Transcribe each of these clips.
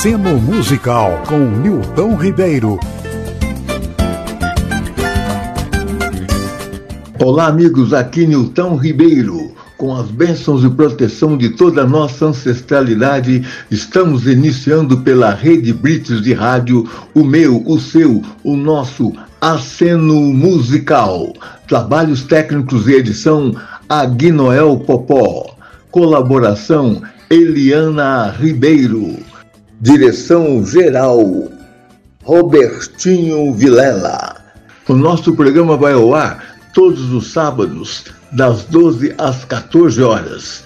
Aceno Musical com Nilton Ribeiro. Olá, amigos, aqui Nilton Ribeiro. Com as bênçãos e proteção de toda a nossa ancestralidade, estamos iniciando pela Rede Brits de Rádio o meu, o seu, o nosso Aceno Musical. Trabalhos técnicos e edição Aguinoel Popó. Colaboração Eliana Ribeiro. Direção geral Robertinho Vilela. O nosso programa vai ao ar todos os sábados, das 12 às 14 horas.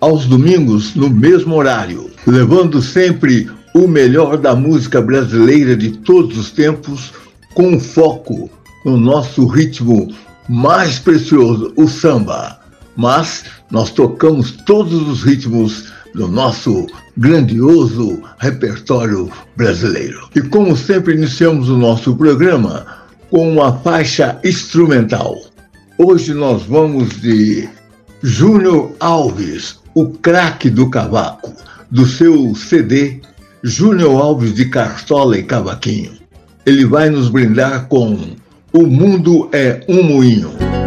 Aos domingos, no mesmo horário, levando sempre o melhor da música brasileira de todos os tempos, com foco no nosso ritmo mais precioso, o samba. Mas nós tocamos todos os ritmos do nosso grandioso repertório brasileiro. E como sempre, iniciamos o nosso programa com uma faixa instrumental. Hoje nós vamos de Júnior Alves, o craque do cavaco, do seu CD Júnior Alves de Cartola e Cavaquinho. Ele vai nos brindar com O Mundo é um Moinho.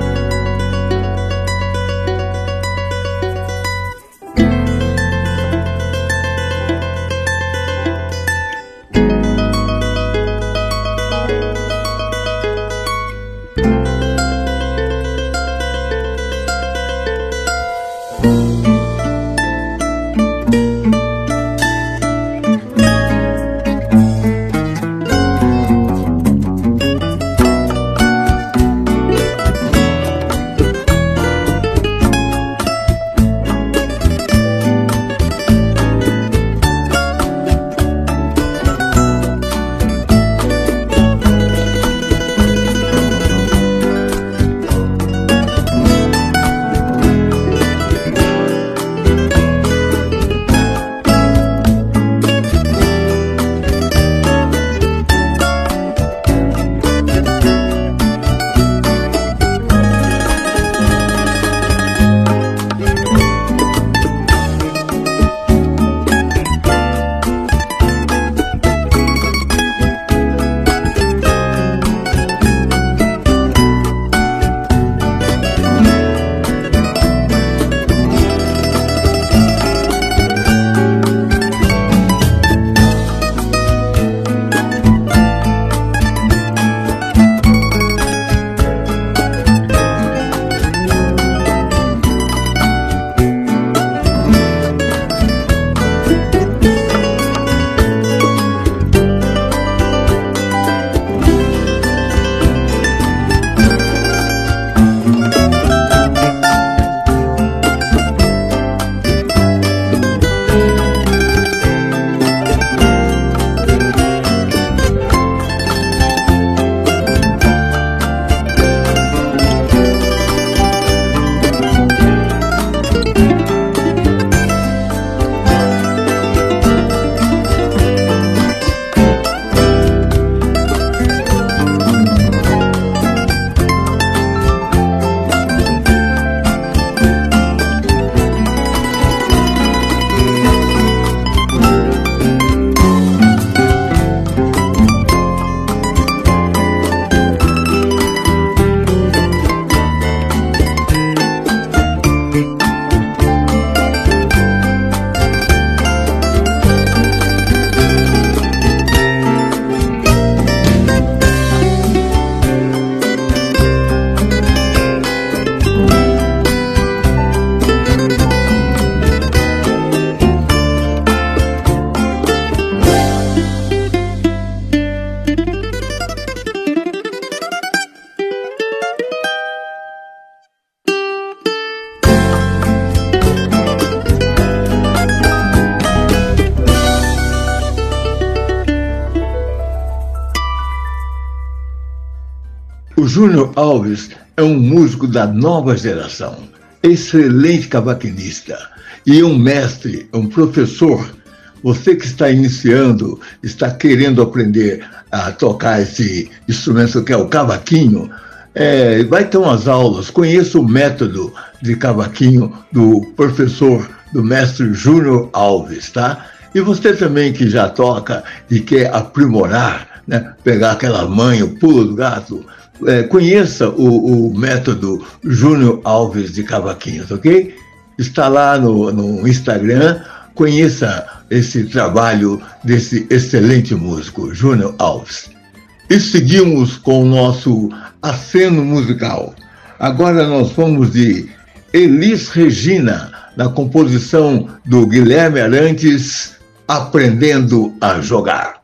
Nova geração, excelente cavaquinista e um mestre, um professor. Você que está iniciando, está querendo aprender a tocar esse instrumento que é o cavaquinho, é, vai ter umas aulas, conheça o método de cavaquinho do professor, do mestre Júnior Alves, tá? E você também que já toca e quer aprimorar, né? pegar aquela manha, o pulo do gato, é, conheça o, o método Júnior Alves de Cavaquinhos, ok? Está lá no, no Instagram, conheça esse trabalho desse excelente músico, Júnior Alves. E seguimos com o nosso aceno musical. Agora nós vamos de Elis Regina, na composição do Guilherme Arantes, Aprendendo a Jogar.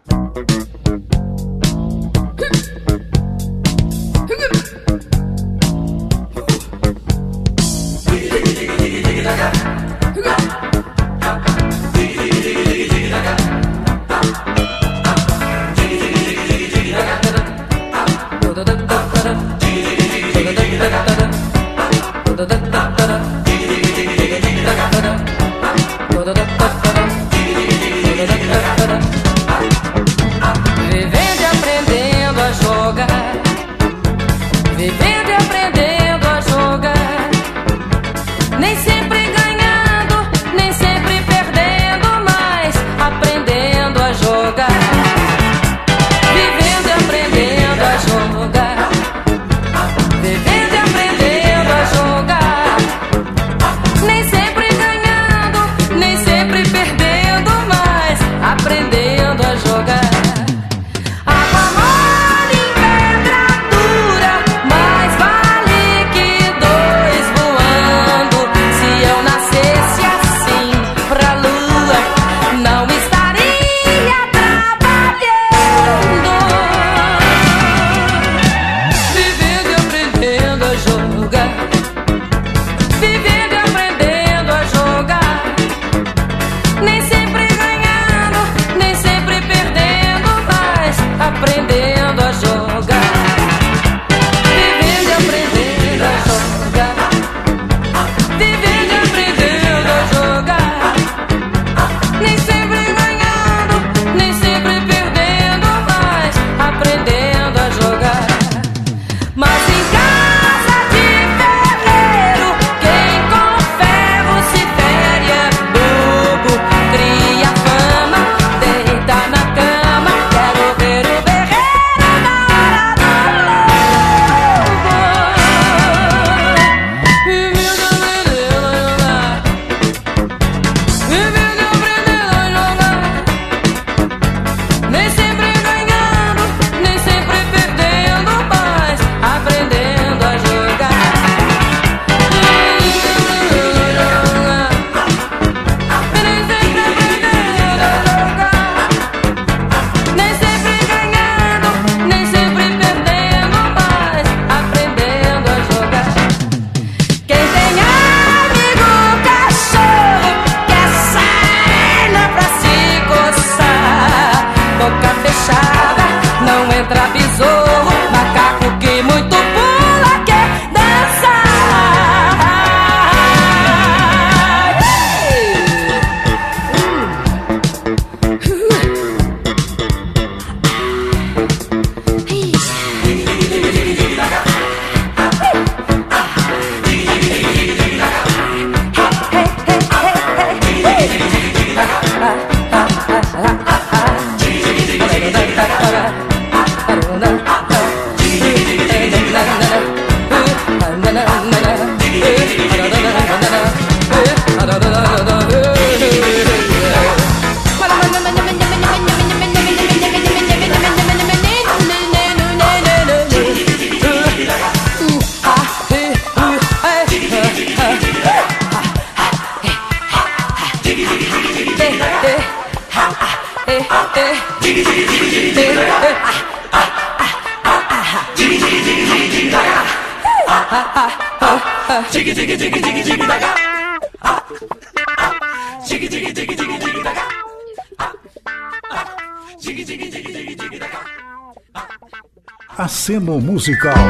Aceno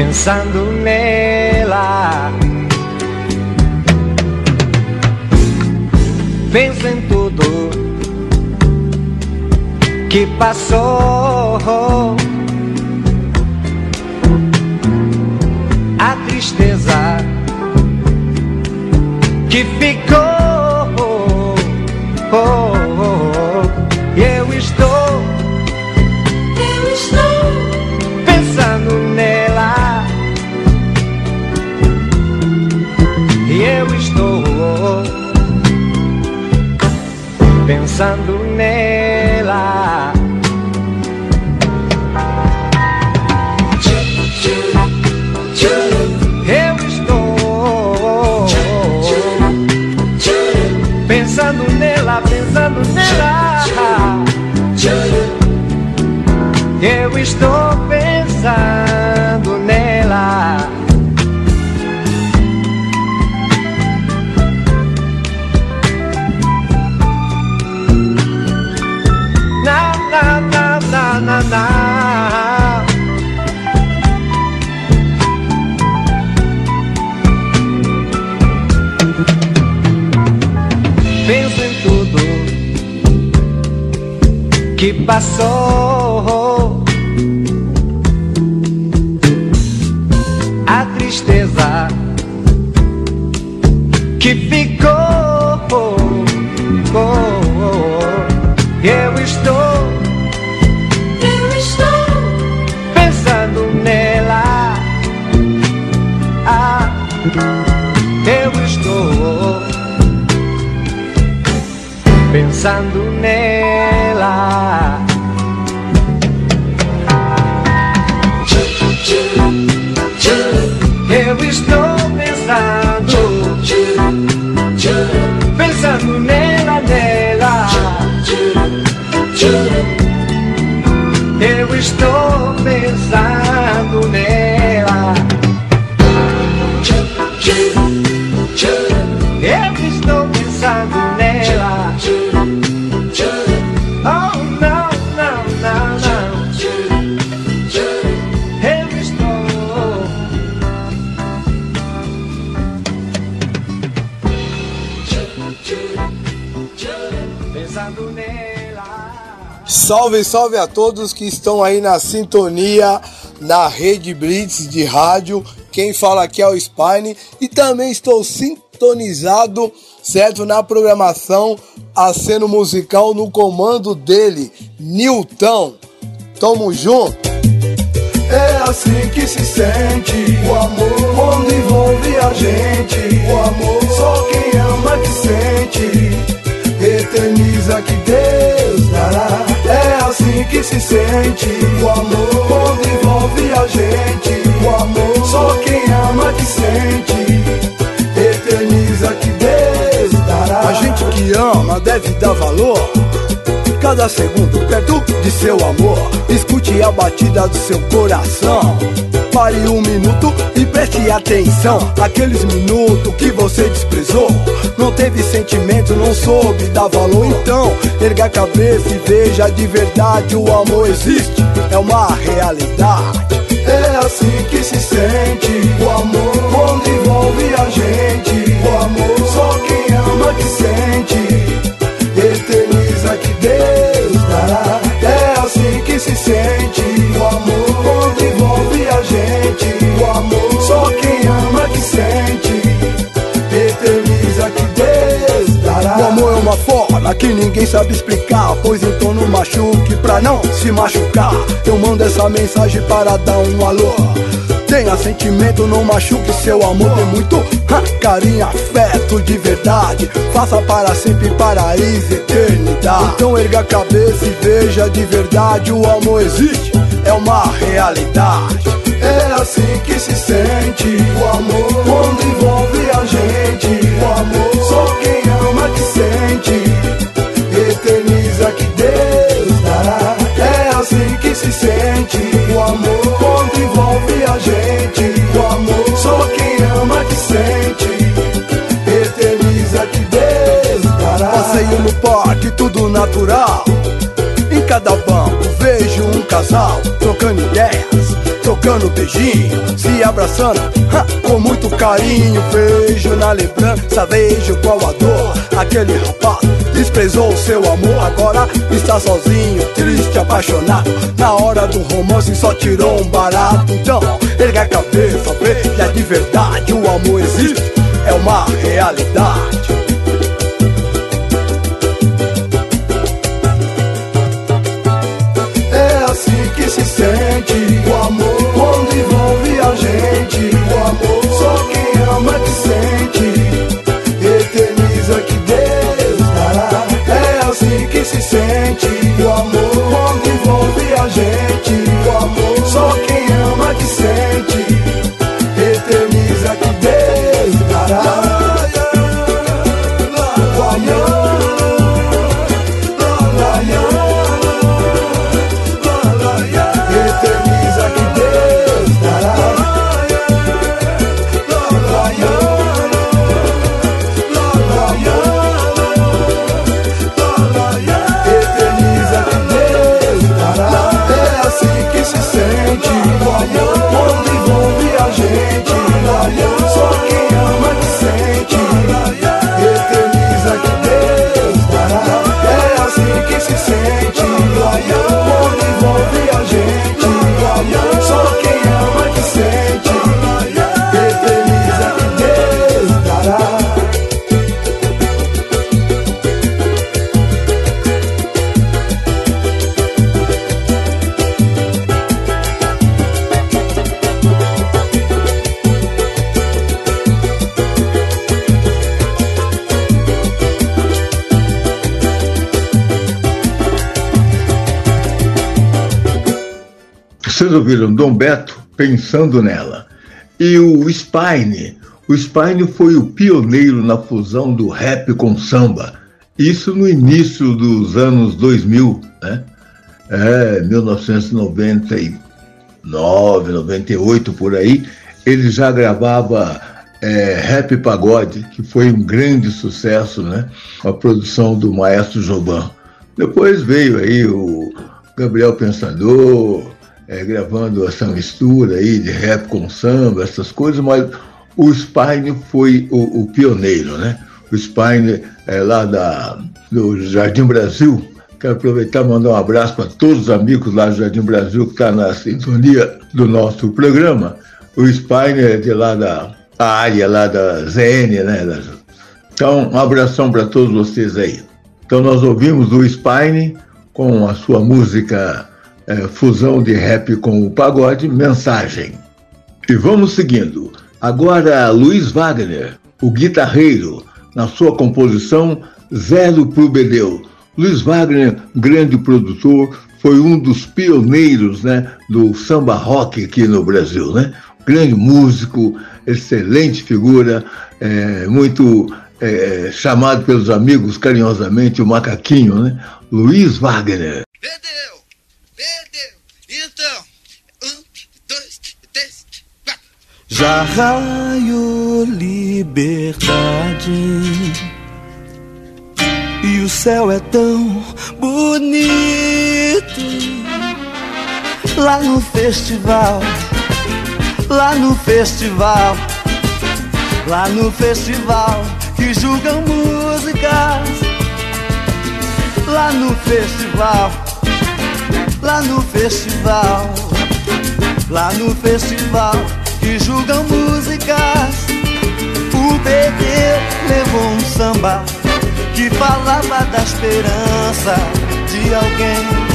pensando nela. Penso em tudo que passou. A tristeza que ficou. Pensando nela. Eu estou pensando nela, pensando nela. Eu estou pensando passou. A tristeza que ficou. Eu estou, eu estou pensando nela. Ah, eu estou pensando nela. Salve, salve a todos que estão aí na sintonia na Rede Blitz de rádio. Quem fala aqui é o Spine e também estou sintonizado, certo, na programação Aceno Musical no comando dele, Nilton. Tamo junto. É assim que se sente o amor quando envolve a gente. O amor só quem ama que sente. Eterniza que Deus dará. É assim que se sente o amor quando envolve a gente. O amor só quem ama que sente. Eterniza que Deus dará. A gente que ama deve dar valor. Cada segundo perto de seu amor. Escute a batida do seu coração. Pare um minuto e preste atenção. Aqueles minutos que você desprezou. Não teve sentimento, não soube dar valor. Então, erga a cabeça e veja de verdade: o amor existe, é uma realidade. É assim que se sente o amor quando envolve a gente. O amor só quem ama que sente. Que ninguém sabe explicar. Pois então não machuque pra não se machucar. Eu mando essa mensagem para dar um alô. Tenha sentimento, não machuque seu amor. Tem muito ha, carinho, afeto de verdade. Faça para sempre, paraíso, eternidade. Então erga a cabeça e veja de verdade: o amor existe, é uma realidade. É assim que se sente o amor quando envolve a gente. O amor, só quem ama que sente, amor quando envolve a gente. O amor, só quem ama que sente, eterniza que Deus dará. Passeio no parque, tudo natural. Em cada banco vejo um casal trocando ideias trocando beijinho, se abraçando ha, com muito carinho. Vejo na lembrança, vejo qual a dor. Aquele rapaz desprezou seu amor, agora está sozinho, triste, apaixonado. Na hora do romance só tirou um barato. Então, erga a cabeça, veja de verdade: o amor existe, é uma realidade. Ouviram Dom Beto pensando nela. E o Spine. O Spine foi o pioneiro na fusão do rap com samba. Isso no início dos anos 2000, né? É, 1999, 98 por aí. Ele já gravava é, Rap Pagode, que foi um grande sucesso, né? A produção do maestro Joban. Depois veio aí o Gabriel Pensador, é, gravando essa mistura aí de rap com samba, essas coisas, mas o Spine foi o, o pioneiro, né? O Spine é lá da, do Jardim Brasil. Quero aproveitar e mandar um abraço para todos os amigos lá do Jardim Brasil que estão tá na sintonia do nosso programa. O Spine é de lá da área lá da ZN, né? Então, um abração para todos vocês aí. Então, nós ouvimos o Spine com a sua música é, fusão de rap com o pagode, mensagem. E vamos seguindo. Agora, Luiz Wagner, o guitarreiro, na sua composição Zero pro Bedeu. Luiz Wagner, grande produtor, foi um dos pioneiros né, do samba rock aqui no Brasil. Né? Grande músico, excelente figura, é, muito é, chamado pelos amigos carinhosamente o Macaquinho, né? Luiz Wagner. Perdeu! Perdeu! Então, um, dois, três, quatro. Já raio liberdade. E o céu é tão bonito. Lá no festival, lá no festival, lá no festival que julgam músicas, lá no festival, lá no festival, lá no festival que julgam músicas. O PT levou um samba que falava da esperança de alguém.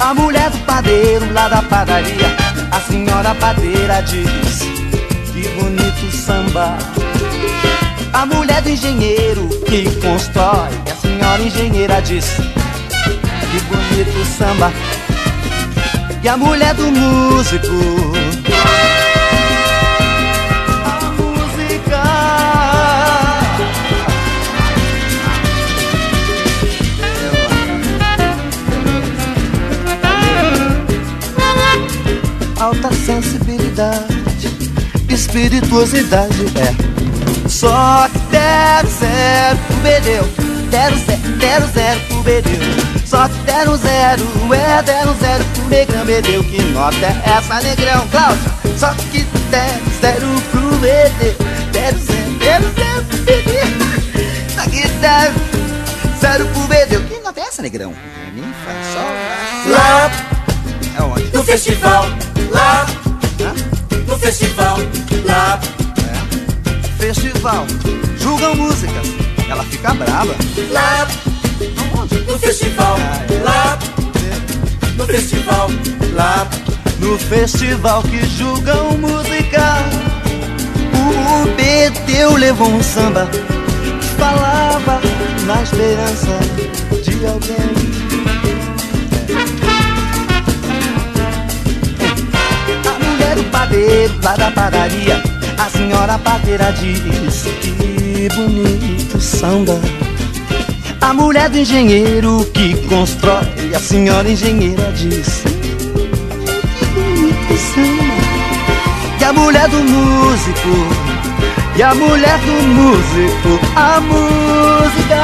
A mulher do padeiro lá da padaria, a senhora padeira diz: Que bonito samba. A mulher do engenheiro que constrói, a senhora engenheira diz: que bonito samba. E a mulher do músico. A música. Alta sensibilidade, espirituosidade é. Só que deve ser o bedeu Deram zero, deram zero pro Só que deram zero, é, deram zero pro Negrão Bedeu Que nota é essa, Negrão? Cláudia Só que deram zero pro Bedeu Deram zero, deram zero pro Bedeu Só que deram zero pro Bedeu Que nota é essa, Negrão? Mi, Fá, Sol, Lá É onde? no festival, lá no festival, lá É. Festival Julgam músicas ela fica brava. Lá no festival, lá no festival, lá no festival que julgam música. O Beteu levou um samba que falava na esperança de alguém. A mulher do padeiro lá da padaria, a senhora padeira disse que bonito samba. A mulher do engenheiro que constrói, a senhora engenheira diz: Que. E a mulher do músico, e a mulher do músico, a música.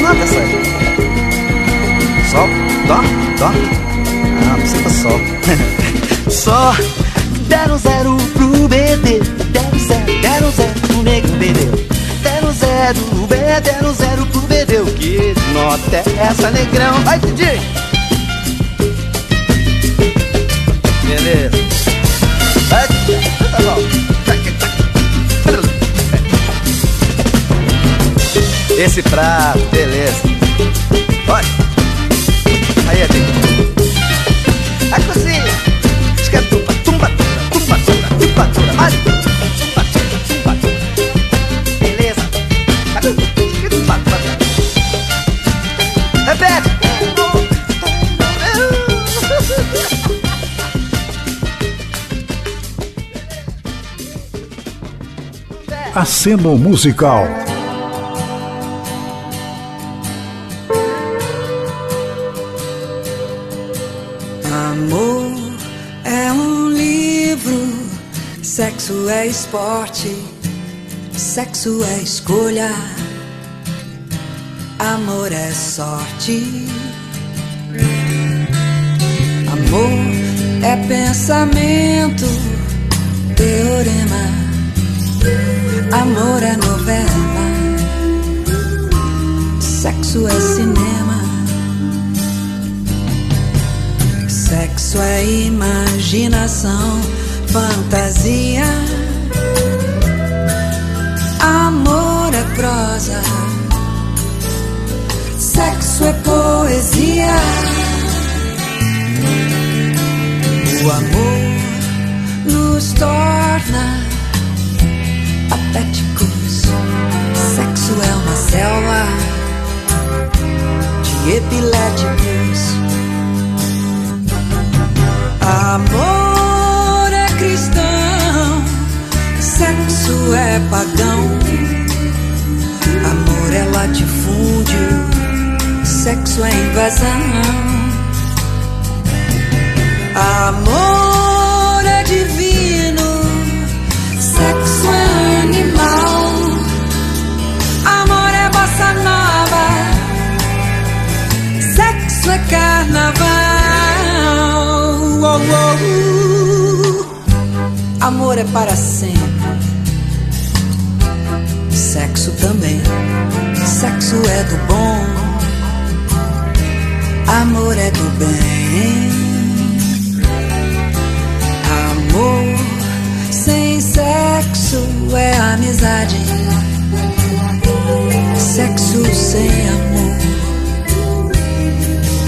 Nota essa aí. Sol, dó, dó. Ah, não sei sol. Só deram zero pro BD, deram zero, deram zero pro nego BD. Deram zero, deram zero pro BD. O que nota é essa, negrão? Vai, DJ! Beleza. Vai, tá. Esse prato, beleza. Olha. Aí, Adriano. Aceno Musical. Amor é um livro, sexo é esporte, sexo é escolha, amor é sorte. Amor é pensamento, teorema, amor é novela, sexo é cinema. Sexo é imaginação, fantasia. Amor é prosa. Sexo é poesia. O amor nos torna selva de epiléticos. Amor é cristão, sexo é pagão. Amor é latifúndio, sexo é invasão. Amor carnaval. Oh, oh, uh. Amor é para sempre. Sexo também. Sexo é do bom. Amor é do bem. Amor sem sexo é amizade. Sexo sem amor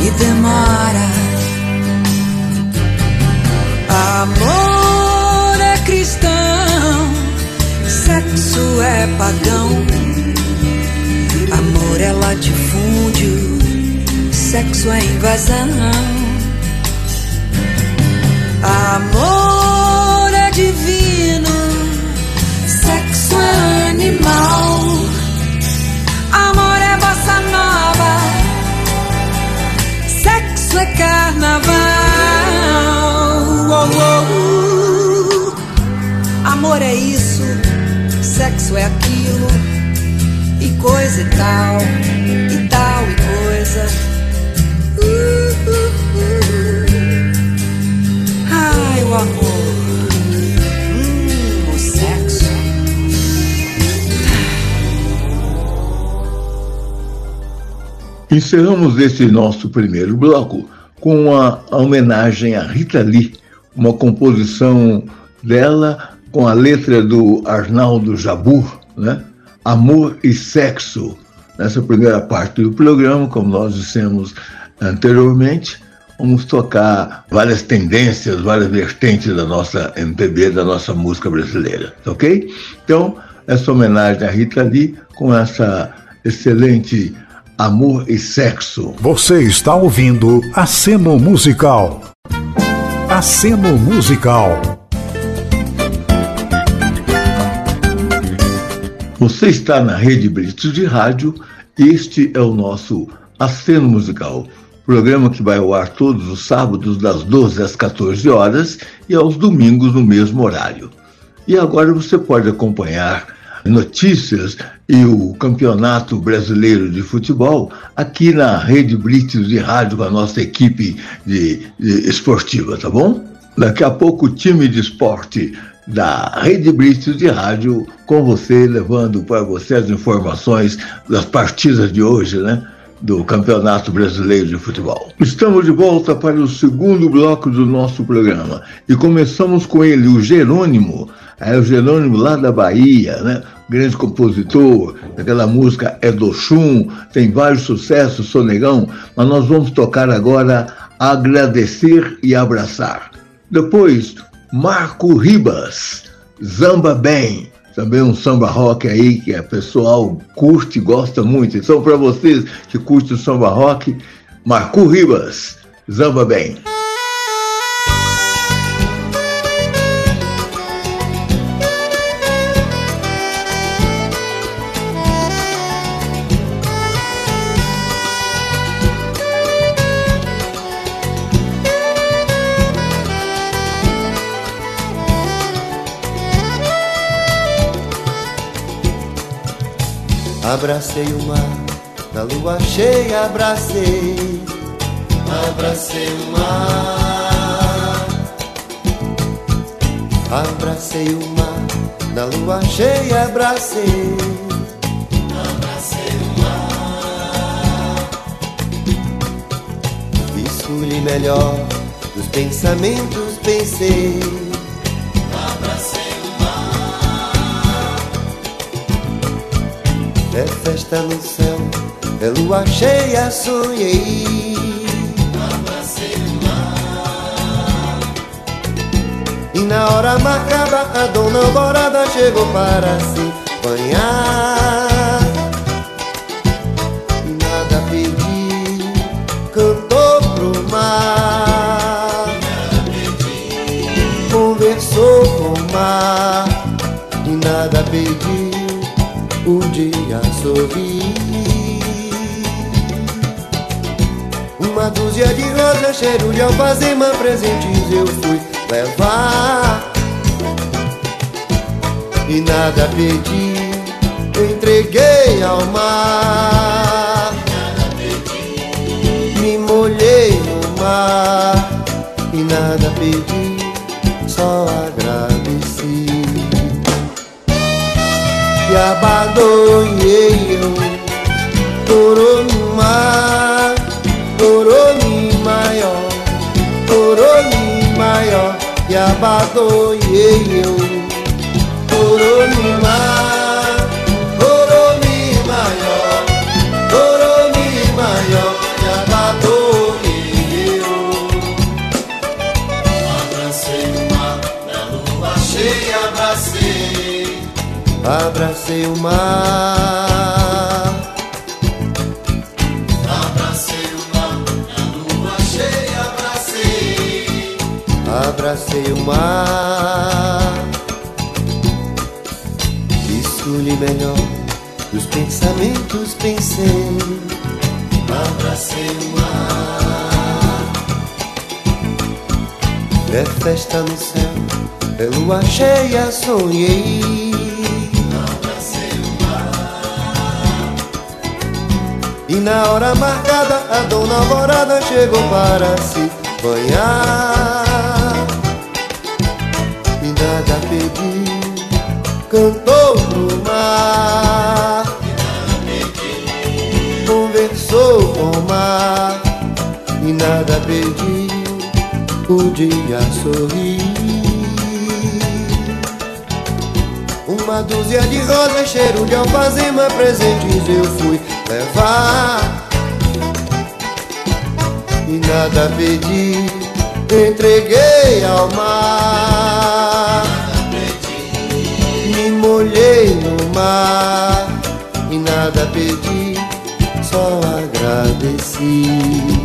e demora. Amor é cristão, sexo é pagão. Amor é latifúndio, sexo é invasão. Amor é divino, sexo é animal. Sexo é carnaval. Oh, oh. Amor é isso, sexo é aquilo, e coisa e tal, e tal e coisa. Encerramos este nosso primeiro bloco com a homenagem a Rita Lee, uma composição dela com a letra do Arnaldo Jabur, né? Amor e Sexo. Nessa primeira parte do programa, como nós dissemos anteriormente, vamos tocar várias tendências, várias vertentes da nossa MPB, da nossa música brasileira, ok? Então, essa homenagem a Rita Lee com essa excelente Amor e Sexo. Você está ouvindo Aceno Musical. Aceno Musical. Você está na Rede Brito de Rádio. Este é o nosso Aceno Musical, programa que vai ao ar todos os sábados das 12 às 14 horas e aos domingos no mesmo horário. E agora você pode acompanhar notícias e o Campeonato Brasileiro de Futebol aqui na Rede Brito de Rádio com a nossa equipe de, de esportiva, tá bom? Daqui a pouco o time de esporte da Rede Brito de Rádio com você, levando para você as informações das partidas de hoje, né? Do Campeonato Brasileiro de Futebol. Estamos de volta para o segundo bloco do nosso programa e começamos com ele, o Jerônimo, é o Jerônimo lá da Bahia, né? Grande compositor, aquela música é do Chum, tem vários sucessos, Sonegão, mas nós vamos tocar agora Agradecer e Abraçar. Depois, Marco Ribas, Zamba Bem, também um samba rock aí que o pessoal curte, gosta muito. Então, para vocês que curtem o samba rock, Marco Ribas, Zamba Bem. Abracei o mar, na lua cheia abracei, abracei o mar. Abracei o mar, na lua cheia abracei, abracei o mar. Escolhi melhor dos pensamentos, pensei. Festa no céu, é lua cheia, sonhei. E na hora marcada, a dona Alvorada chegou para se banhar. Dúzia de rosas, cheiro de alfazema, presentes eu fui levar. E nada pedi, entreguei ao mar. Me molhei no mar e nada pedi, só agradeci. Yabadoyeyo Toromima Toromimayo sábado e eu coro me maior, coro me maior, sábado e eu Abracei o mar na lua cheia, abracei Abracei o mar. Abracei o mar Isso-lhe melhor Dos pensamentos pensei Abracei o mar. É festa no céu É lua cheia, sonhei Abracei o mar. E na hora marcada A dona Alvorada chegou para se banhar nada pediu Podia sorrir Uma dúzia de rosas, cheiro de alfazema, presentes eu fui levar. E nada pedi, entreguei ao mar. Me molhei no mar e nada pedi, só agradeci.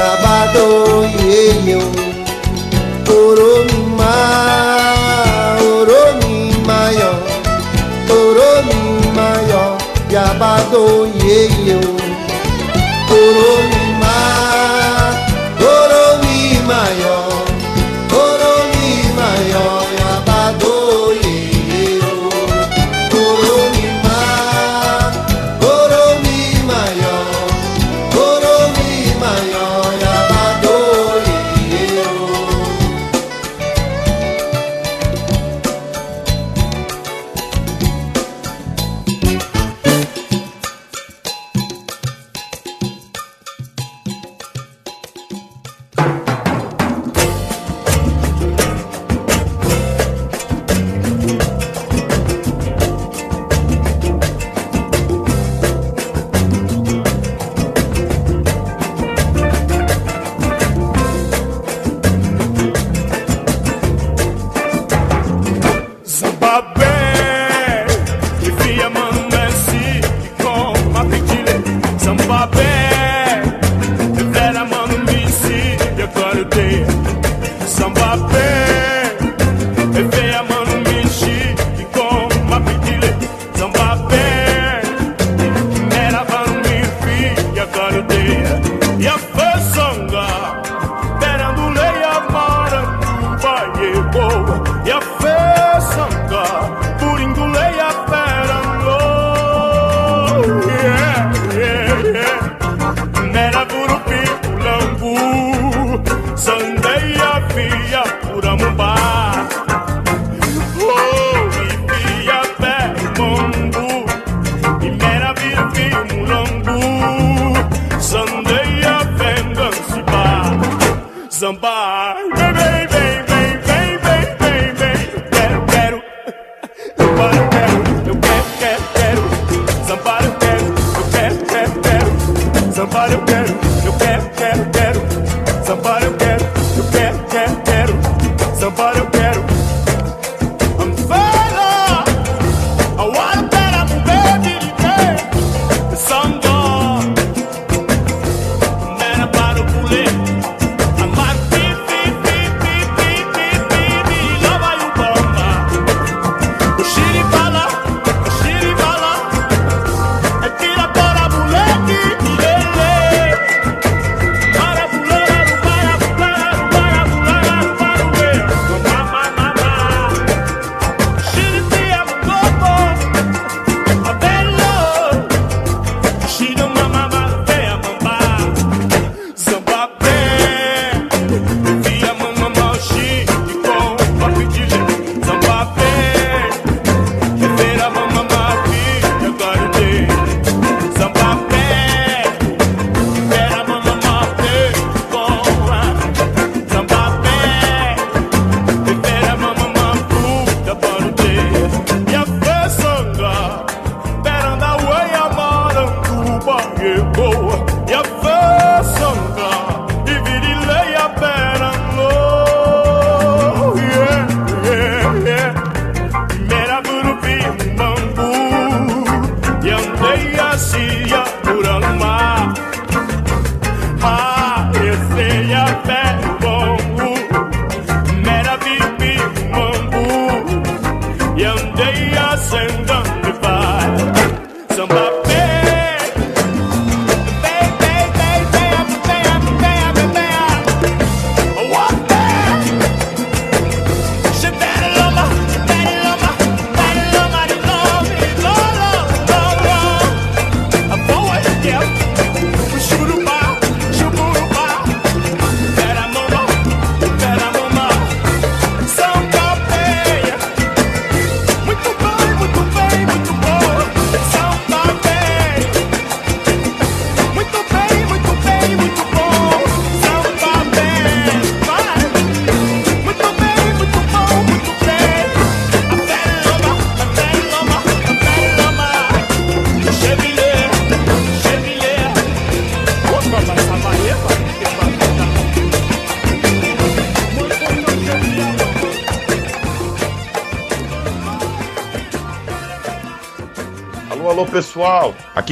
sábado yeye o oró mi máa oró mi máa yọ oró.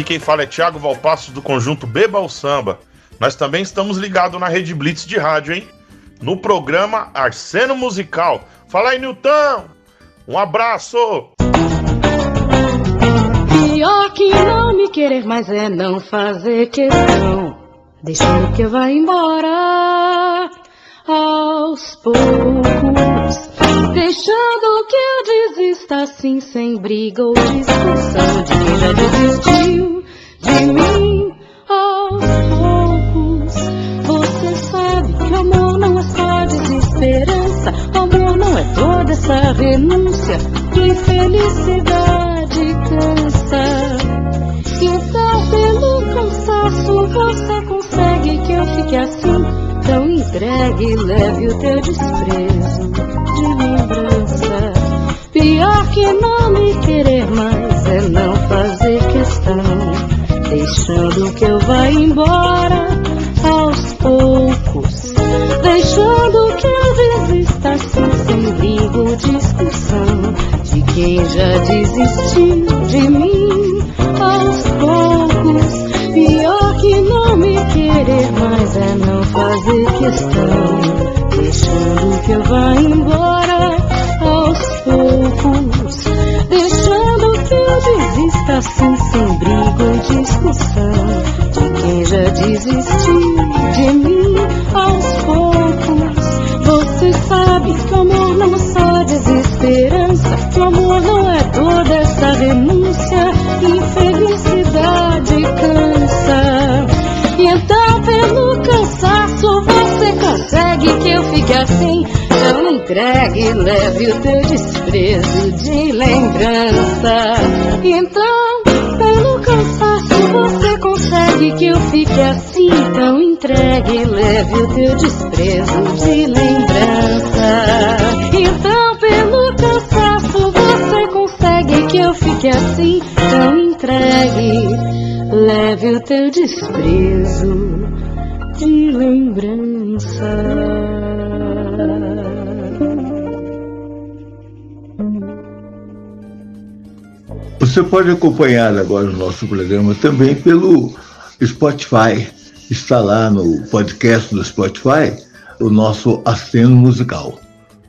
Quem fala é Thiago Valpasso do conjunto Beba o Samba. Nós também estamos ligados na Rede Blitz de rádio, hein? No programa Arseno Musical. Fala aí, Nilton! Um abraço! Pior que não me querer mais é não fazer questão, deixando que eu vá embora aos poucos, deixando que eu desista assim sem briga ou discussão de quem já desistiu eu fique assim, tão entregue, leve o teu desprezo de lembrança. Então pelo cansaço você consegue que eu fique assim, tão entregue, leve o teu desprezo de lembrança. Então pelo cansaço você consegue que eu fique assim, tão entregue, leve o teu desprezo de lembrança. Você pode acompanhar agora o nosso programa também pelo Spotify. Está lá no podcast do Spotify o nosso aceno musical.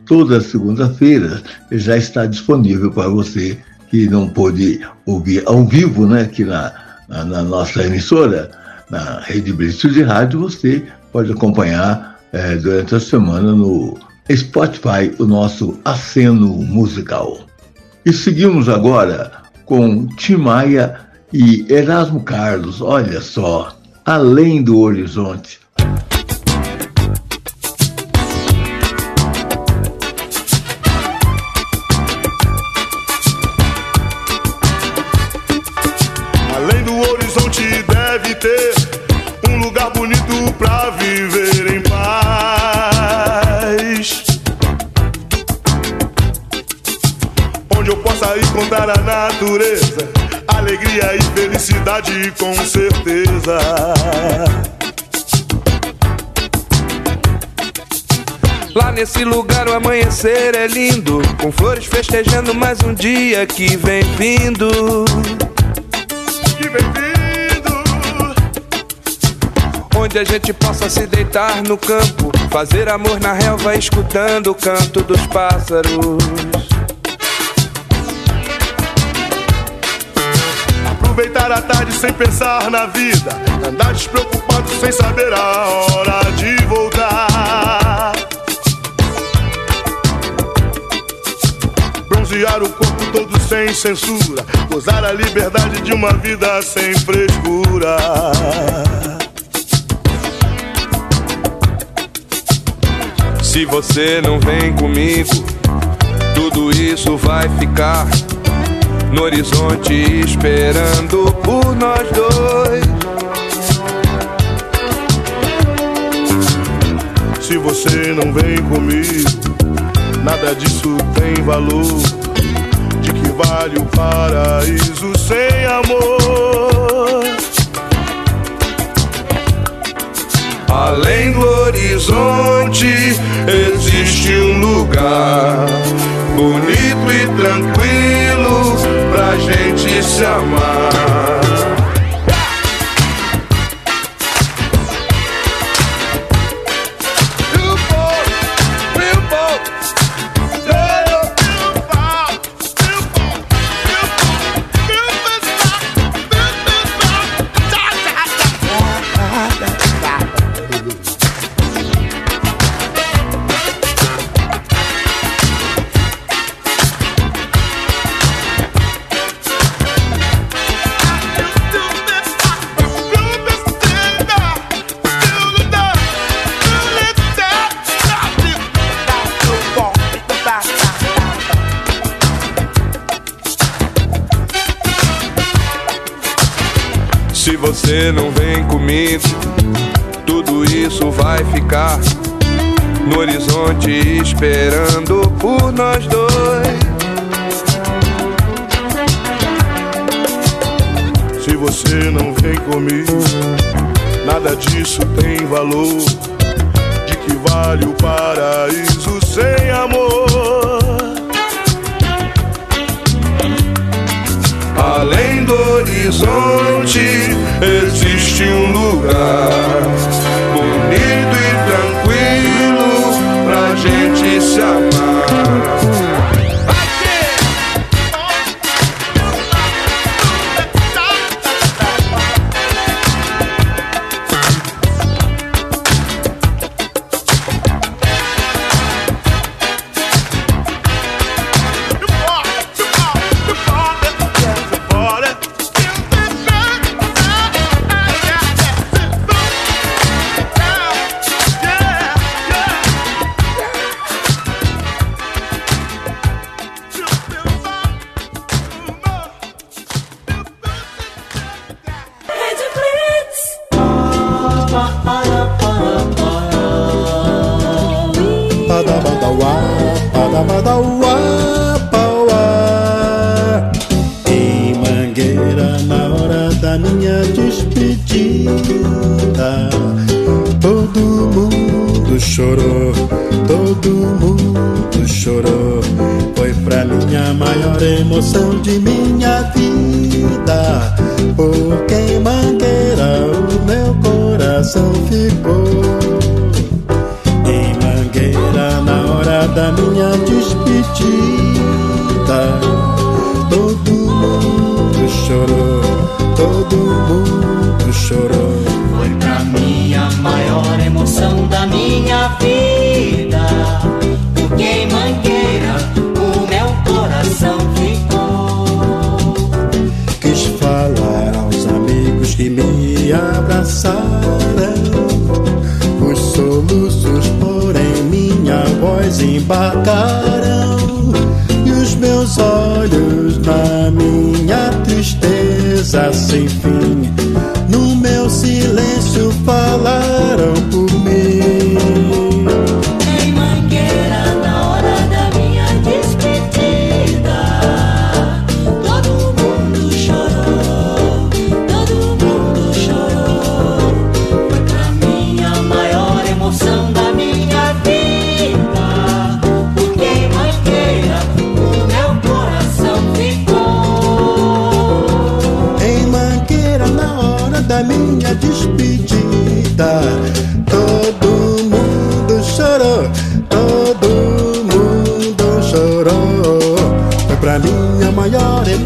Toda segunda-feira já está disponível para você que não pôde ouvir ao vivo, né, aqui na, na, na nossa emissora, na Rede Brito de Rádio, você pode acompanhar eh, durante a semana no Spotify o nosso aceno musical. E seguimos agora com Tim Maia e Erasmo Carlos. Olha só, além do horizonte. Felicidade com certeza. Lá nesse lugar o amanhecer é lindo, com flores festejando mais um dia que vem vindo. Que vem vindo. Onde a gente possa se deitar no campo, fazer amor na relva, escutando o canto dos pássaros. Aproveitar a tarde sem pensar na vida, andar despreocupado sem saber a hora de voltar. Bronzear o corpo todo sem censura, gozar a liberdade de uma vida sem frescura. Se você não vem comigo, tudo isso vai ficar no horizonte esperando por nós dois. Se você não vem comigo, nada disso tem valor. De que vale o paraíso sem amor? Além do horizonte existe um lugar bonito e tranquilo a gente se amar. ponte esperando por nós dois. Se você não vem comigo, nada disso tem valor. De que vale o paraíso sem amor? Além do horizonte existe um lugar gente se amar.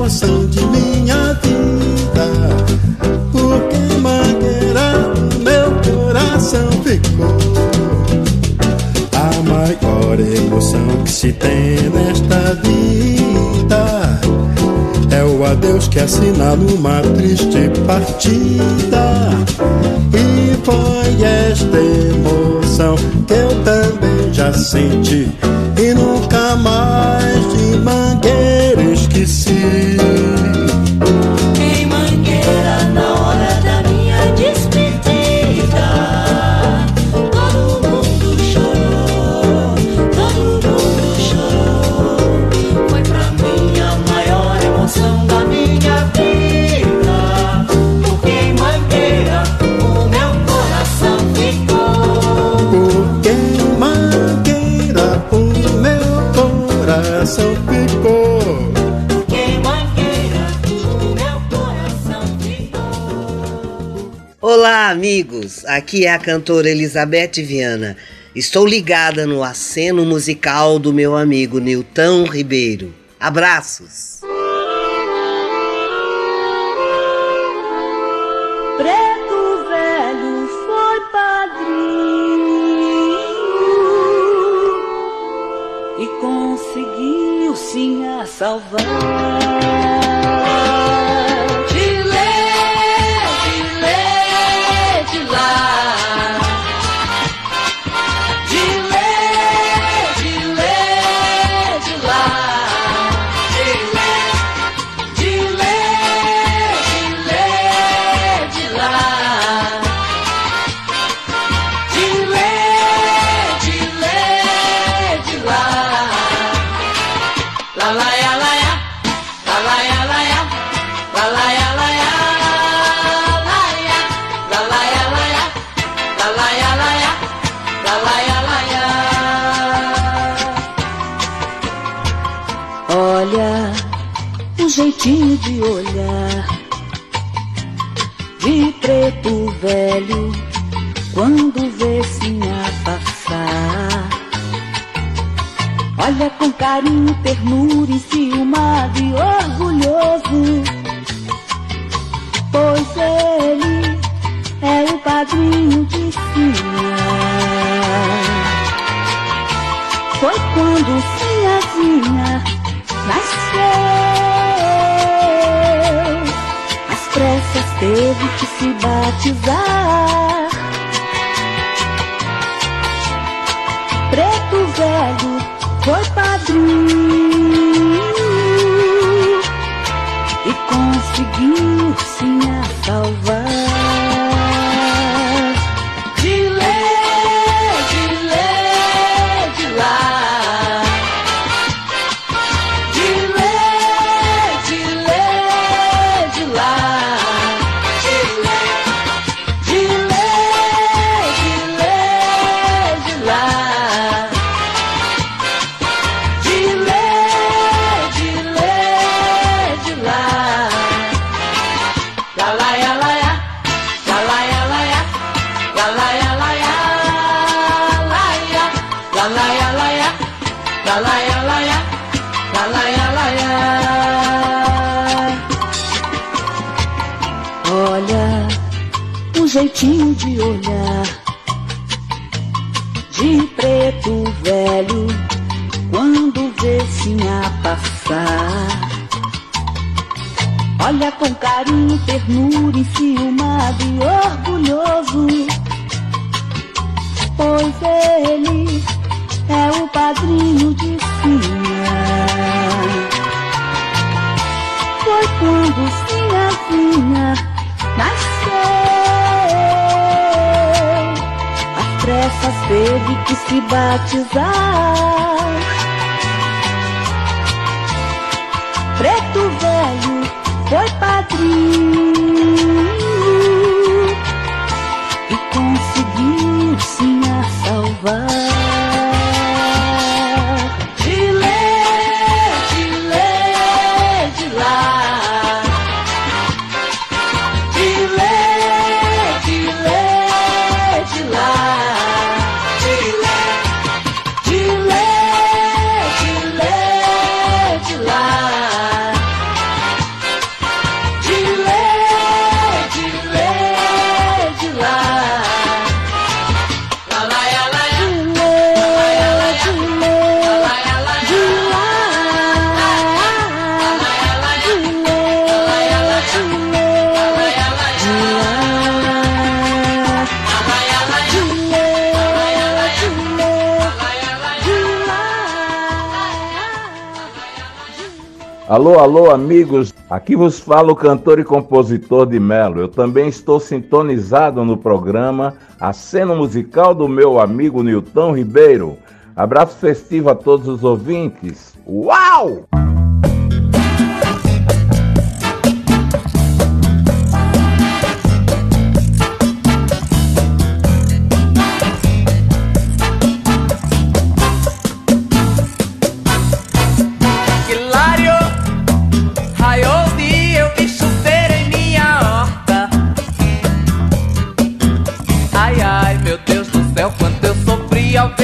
emoção de minha vida. Porque Mangueira, meu coração ficou. A maior emoção que se tem nesta vida é o adeus que é assinala uma triste partida. E foi esta emoção que eu também já senti e nunca mais de mangueira esqueci. Aqui é a cantora Elizabeth Viana. Estou ligada no aceno musical do meu amigo Nilton Ribeiro. Abraços! Preto velho foi padrinho e conseguiu sim a salvar. Carinho, ternura, enciumado e orgulhoso, pois ele é o padrinho de Sinha. Foi quando Sinhazinha nasceu. Às pressas teve que se batizar. Foi padrinho e conseguiu jeitinho de olhar de preto velho quando vê Sinha passar. Olha com carinho, ternura, enciumado e orgulhoso. Pois ele é o padrinho de Sinha. Foi quando Sinhazinha Pressas teve que se batizar. Preto velho foi padrinho e conseguiu sim a salvar. Alô, alô, amigos. Aqui vos fala o cantor e compositor de Melo. Eu também estou sintonizado no programa A Cena Musical do meu amigo Nilton Ribeiro. Abraço festivo a todos os ouvintes. Uau!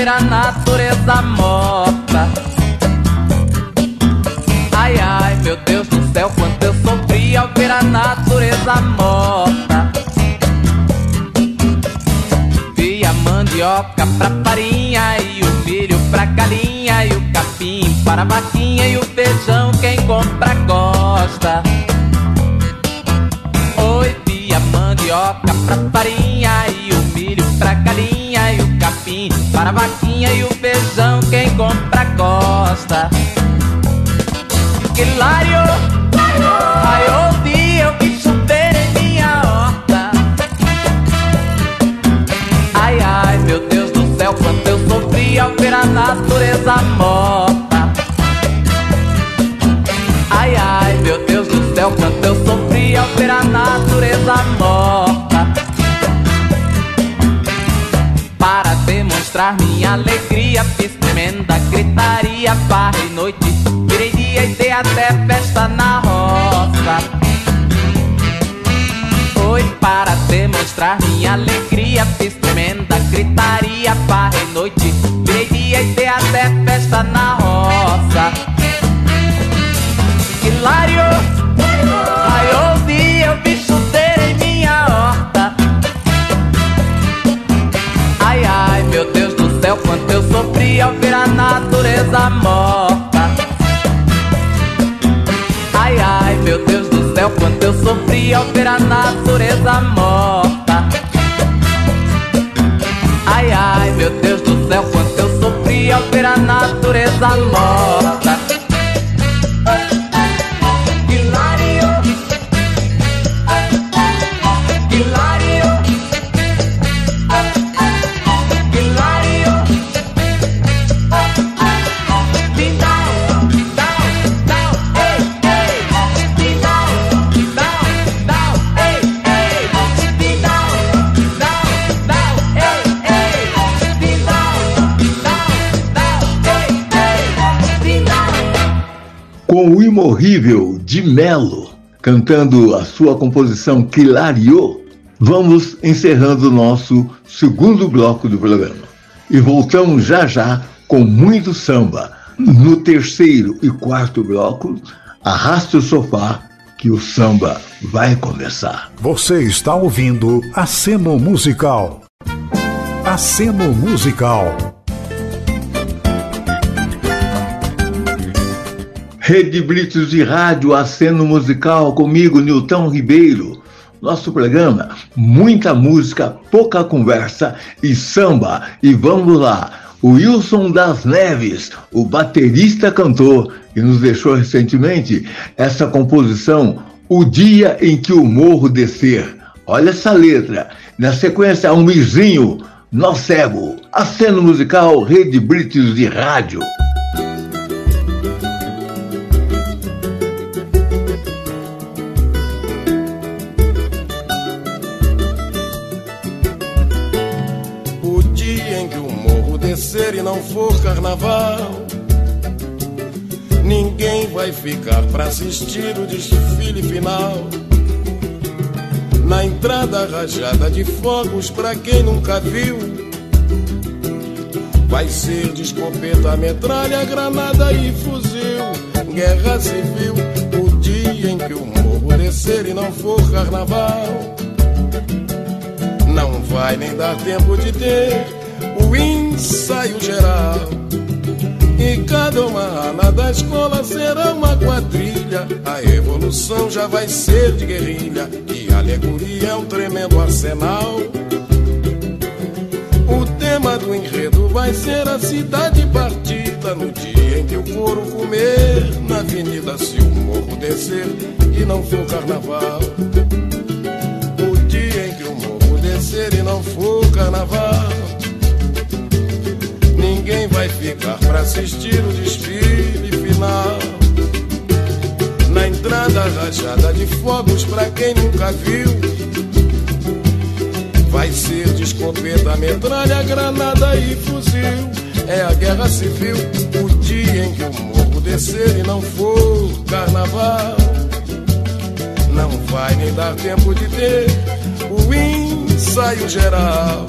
A natureza morta. Ai, ai, meu Deus do céu, quanto eu sofri ao ver a natureza morta. Vi a mandioca pra farinha e o milho pra galinha e o capim para a vaquinha e o feijão quem compra gosta. Oi, vi a mandioca pra farinha e capim para a vaquinha e o feijão quem compra gosta. Hilário, raiou o dia, eu vi chover em minha horta. Ai, ai, meu Deus do céu, quanto eu sofri ao ver a natureza morta. Alegria, fiz tremenda gritaria, farra e noite, virei dia e ter até festa na roça. Foi para demonstrar minha alegria. Fiz tremenda gritaria, farrei noite, virei dia e ter até festa na roça. Hilário, quanto eu sofri ao ver a natureza morta. Ai, ai, meu Deus do céu, quanto eu sofri ao ver a natureza morta. Ai, ai, meu Deus do céu, quanto eu sofri ao ver a natureza morta. Imorrível de Melo, cantando a sua composição Quilario, vamos encerrando o nosso segundo bloco do programa. E voltamos já já com muito samba. No terceiro e quarto bloco, arraste o sofá que o samba vai começar. Você está ouvindo Aceno Musical. Aceno Musical. Rede Blitz de Rádio, Aceno Musical, comigo, Nilton Ribeiro. Nosso programa, muita música, pouca conversa e samba. E vamos lá, o Wilson das Neves, o baterista cantor, que nos deixou recentemente essa composição, O Dia em que o Morro Descer. Olha essa letra. Na sequência, um mizinho, Nó Cego. Aceno Musical, Rede Blitz de Rádio. Não for carnaval, ninguém vai ficar pra assistir o desfile final. Na entrada rajada de fogos, pra quem nunca viu, vai ser de escopeta, metralha, granada e fuzil. Guerra civil, o dia em que o morro descer e não for carnaval. Não vai nem dar tempo de ter o ensaio geral. E cada uma ala da escola será uma quadrilha. A evolução já vai ser de guerrilha. E a alegoria é um tremendo arsenal. O tema do enredo vai ser a cidade partida. No dia em que o couro comer na avenida, se o morro descer e não for carnaval. O dia em que o morro descer e não for carnaval. Ficar pra assistir o desfile final. Na entrada rajada de fogos pra quem nunca viu. Vai ser de metralha, granada e fuzil. É a guerra civil, o dia em que o morro descer e não for carnaval. Não vai nem dar tempo de ter o ensaio geral.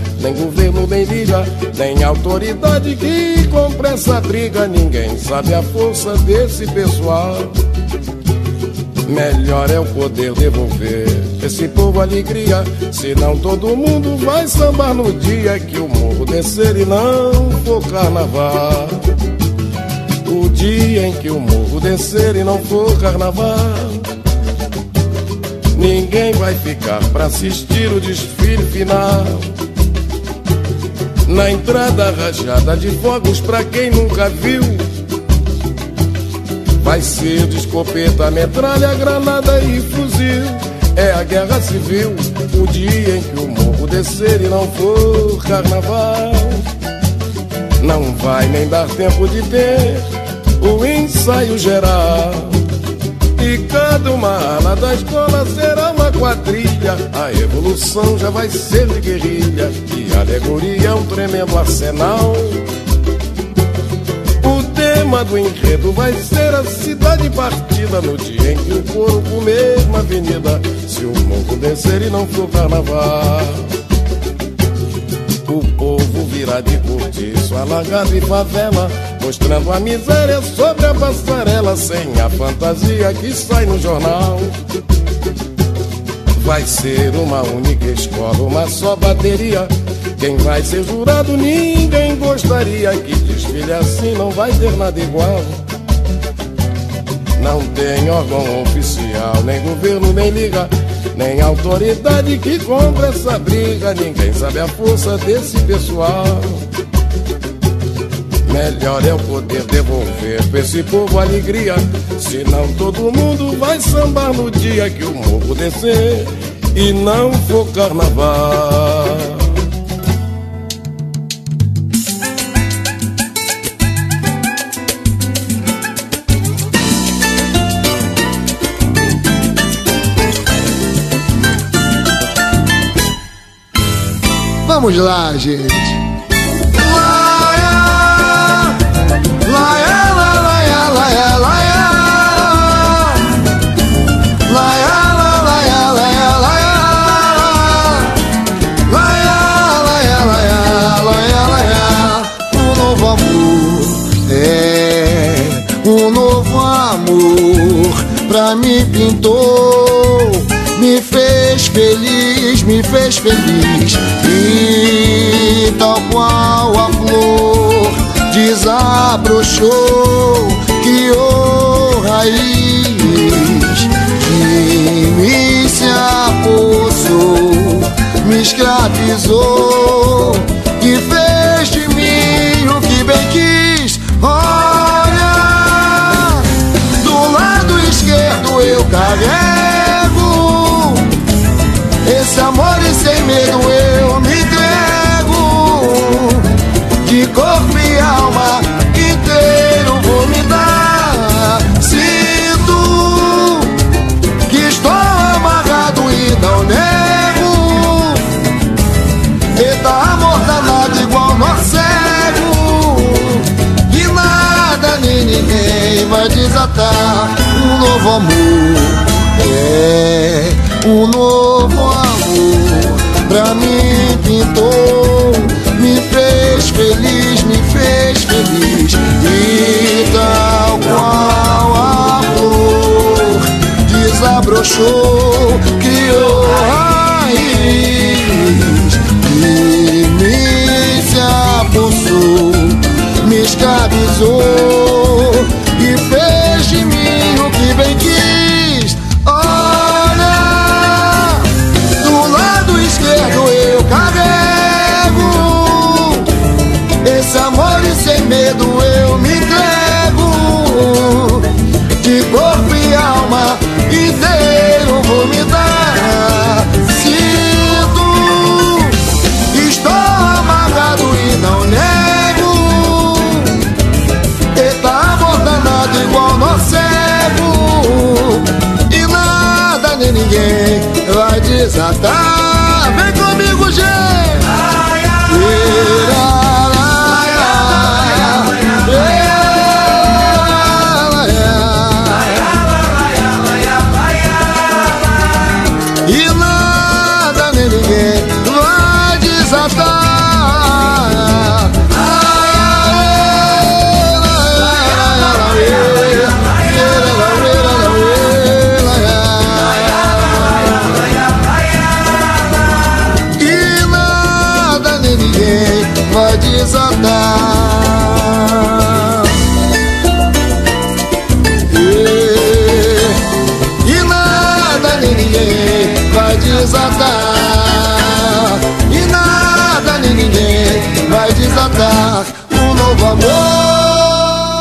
nem governo, nem liga, nem autoridade que compre essa briga. Ninguém sabe a força desse pessoal. Melhor é o poder devolver esse povo alegria. Senão todo mundo vai sambar no dia que o morro descer e não for carnaval. o dia em que o morro descer e não for carnaval. Ninguém vai ficar pra assistir o desfile final. Na entrada rajada de fogos pra quem nunca viu. Vai ser de escopeta, metralha, granada e fuzil. É a guerra civil, o dia em que o morro descer e não for carnaval. Não vai nem dar tempo de ter o ensaio geral. E cada uma ala da escola será uma quadrilha. A evolução já vai ser de guerrilha. Alegoria é um tremendo arsenal. O tema do enredo vai ser a cidade partida no dia em que o coro comer uma avenida. Se o morro descer e não for carnaval. O povo virá de cortiço, alagado e favela, mostrando a miséria sobre a passarela, sem a fantasia que sai no jornal. Vai ser uma única escola, uma só bateria. Quem vai ser jurado, ninguém gostaria que desfile assim não vai ter nada igual. Não tem órgão oficial, nem governo, nem liga, nem autoridade que compra essa briga. Ninguém sabe a força desse pessoal. Melhor é eu poder devolver pra esse povo alegria. Senão todo mundo vai sambar no dia que o morro descer e não for carnaval. Vamos lá, gente. Amor é um novo amor pra mim pintou, me fez feliz, me fez feliz tal qual a flor desabrochou, criou raiz de mim se apossou, me escravizou e fez de mim o que bem quis. Olha, do lado esquerdo eu carrego esse amor e sem medo eu vai desatar. Um novo amor é um novo amor. Pra mim pintou, me fez feliz, me fez feliz. E tal qual a flor desabrochou, criou raiz. E me se apossou, me escravizou vai desatar Vem comigo, gente!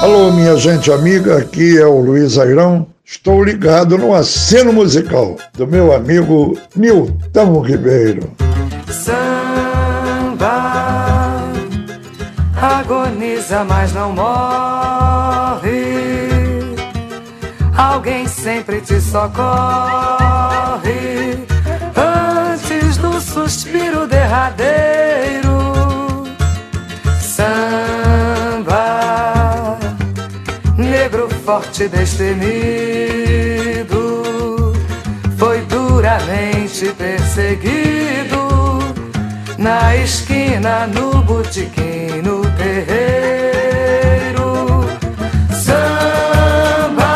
Alô, minha gente amiga, aqui é o Luiz Airão. Estou ligado no aceno musical do meu amigo Nilton Ribeiro. Samba agoniza, mas não morre. Alguém sempre te socorre antes do suspiro derradeiro. Forte destemido, foi duramente perseguido na esquina, no botequim, no terreiro. Samba,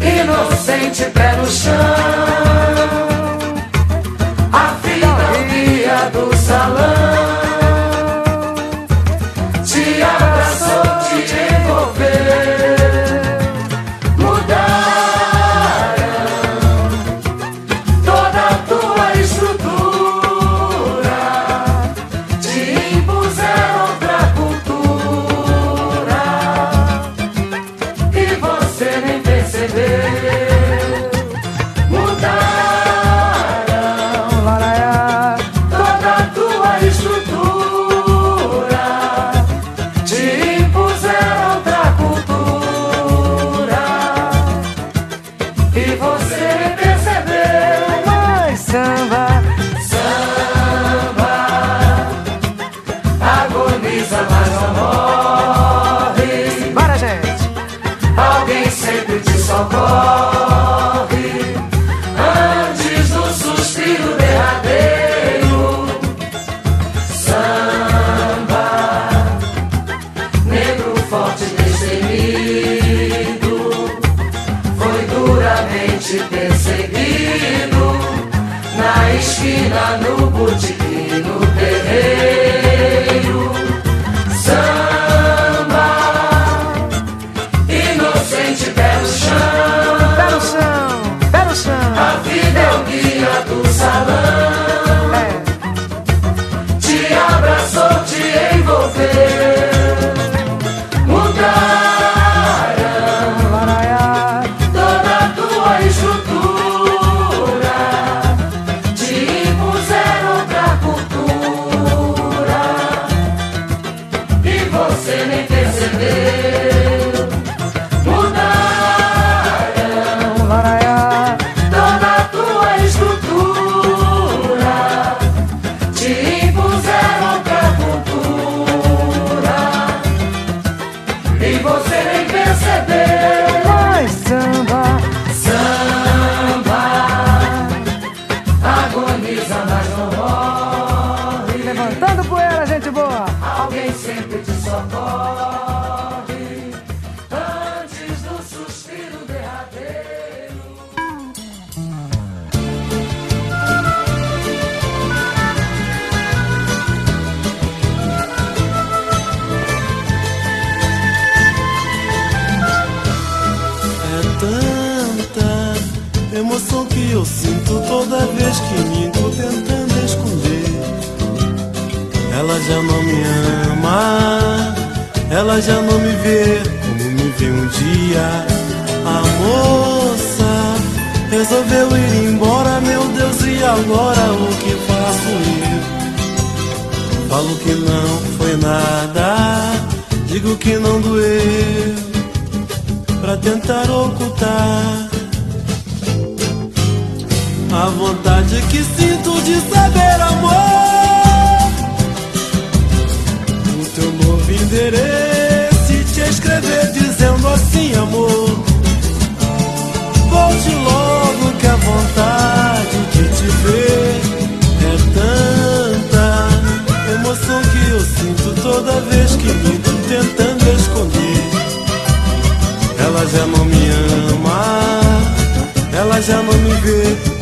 inocente pé no chão, já não me ama, ela já não me vê como me viu um dia. A moça resolveu ir embora, meu Deus, e agora o que faço eu? Falo que não foi nada, digo que não doeu pra tentar ocultar a vontade que sinto de saber amor. Endereço te escrever dizendo assim, amor. Volte logo que a vontade de te ver é tanta emoção que eu sinto toda vez que minto tentando esconder. Ela já não me ama, ela já não me vê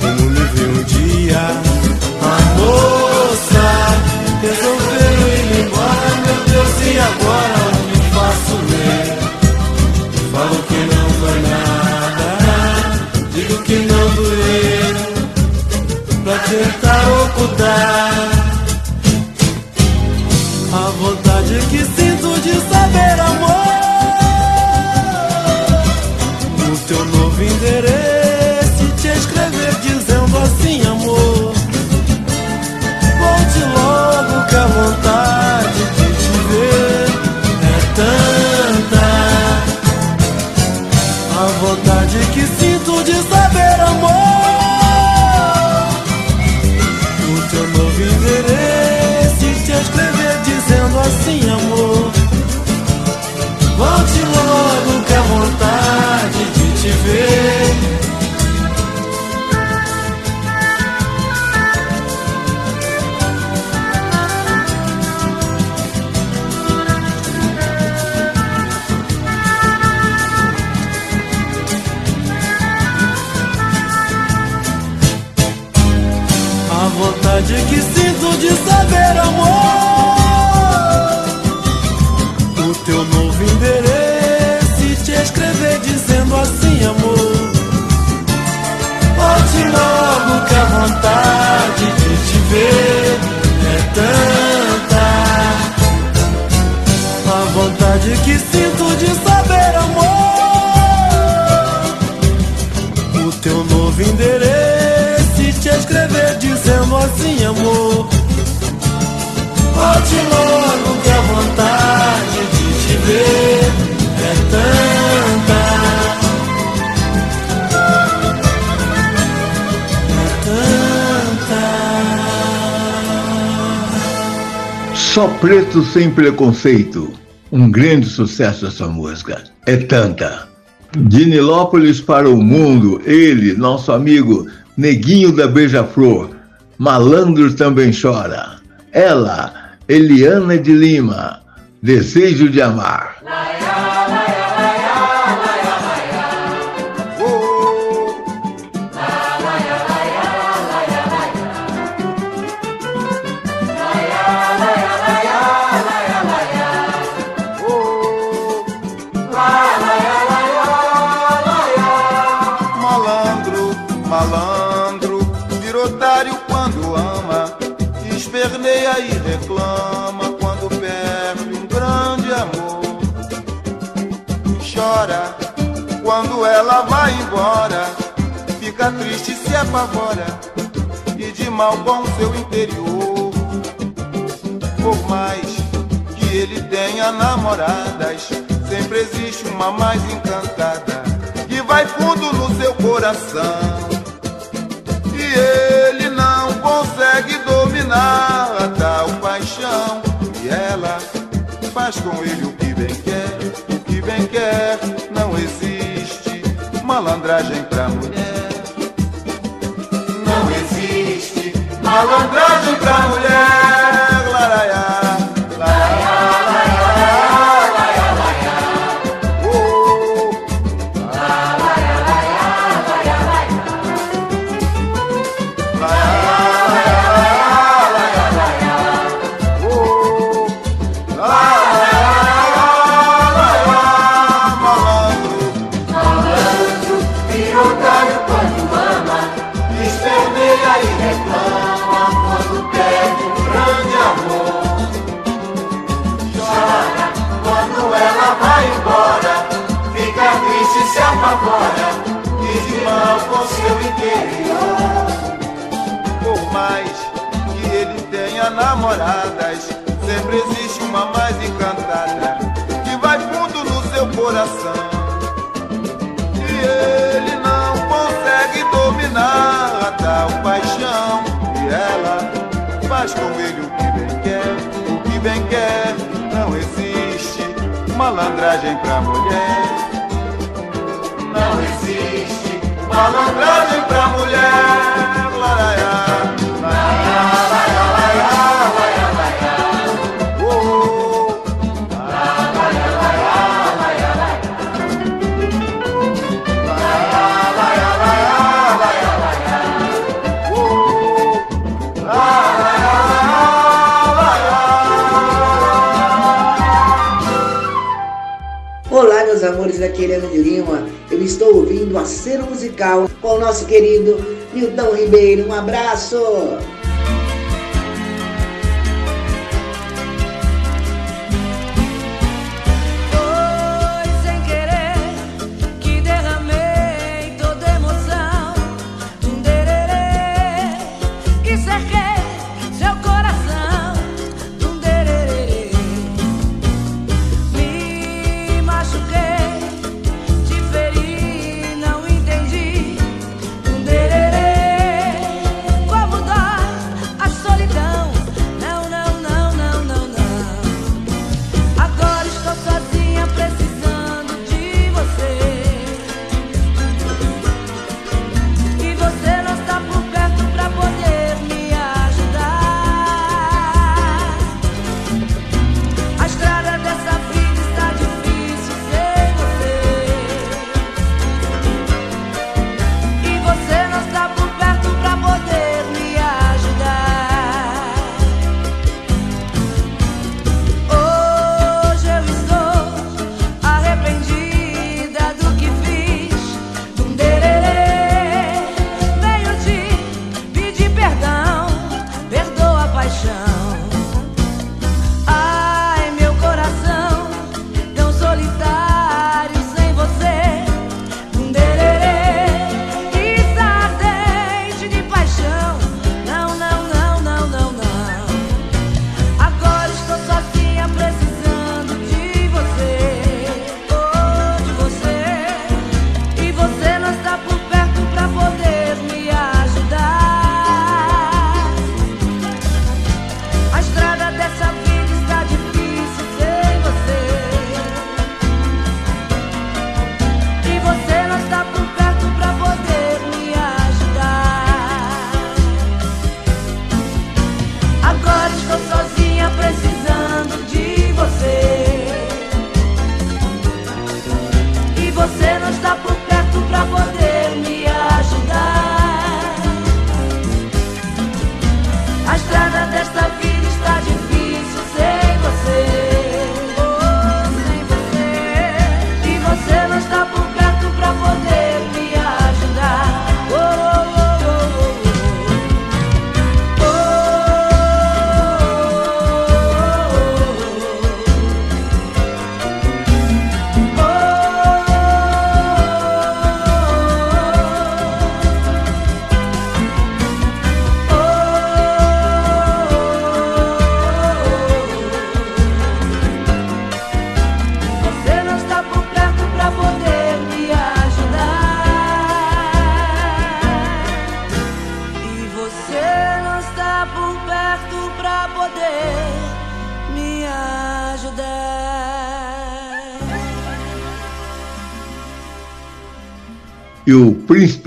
Só Preto Sem Preconceito. Um grande sucesso essa música. É tanta. De Nilópolis para o mundo, ele, nosso amigo Neguinho da Beija-Flor. Malandro também chora. Ela, Eliana de Lima. Desejo de amar. Reclama quando perde um grande amor. Chora quando ela vai embora, fica triste, se apavora e de mal com seu interior. Por mais que ele tenha namoradas, sempre existe uma mais encantada que vai fundo no seu coração. E ele não consegue dominar a tal. E ela faz com ele o que bem quer, o que bem quer. Não existe malandragem pra mulher. Não existe malandragem pra mulher. Malandragem pra mulher. Não existe Malandragem pra mulher. Laraiá, aqui Helena de Lima. Eu estou ouvindo a cena musical com o nosso querido Nilton Ribeiro. Um abraço!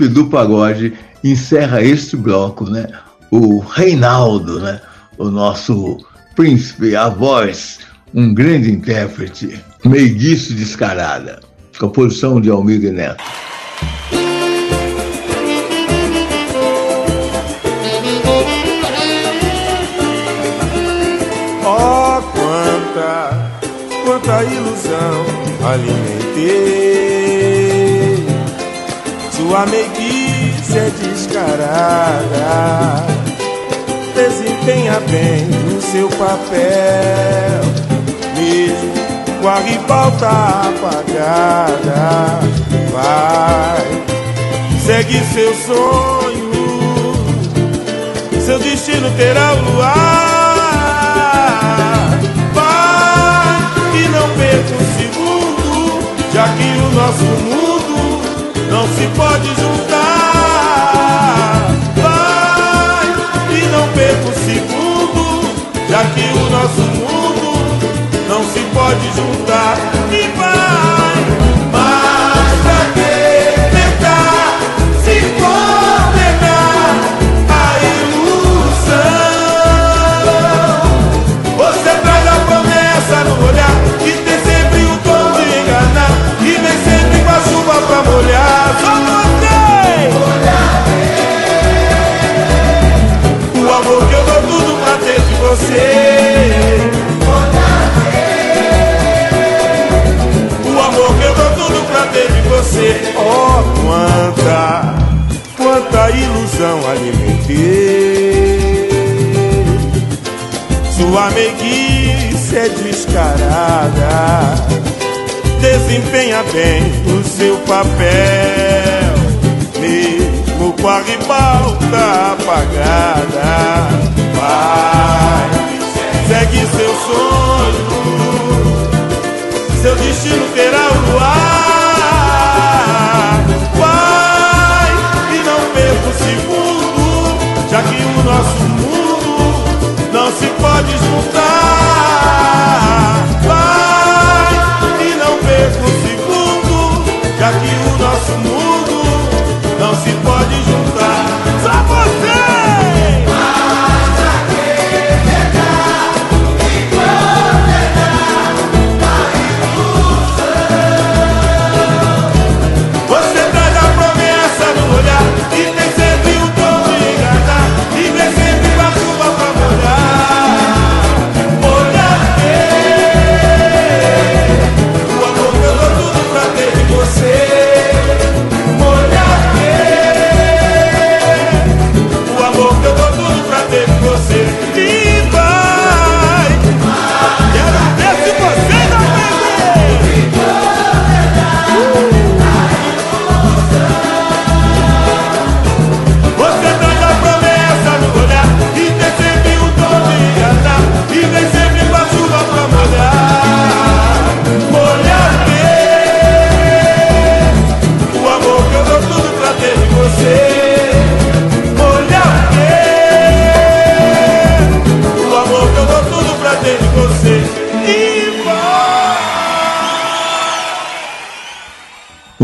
do pagode encerra este bloco, né? O Reinaldo, né? O nosso príncipe, a voz, um grande intérprete, meiguice descarada. Composição de Almir Neto. Oh, quanta, quanta ilusão ali A meiguice é descarada. Desempenha bem o seu papel Mesmo com a ribalta apagada. Vai, segue seu sonho Seu destino terá o luar. Vai, e não perca um segundo Já que o nosso mundo não se pode juntar. Vai e não perca um segundo, já que o nosso mundo não se pode juntar. bem o seu papel.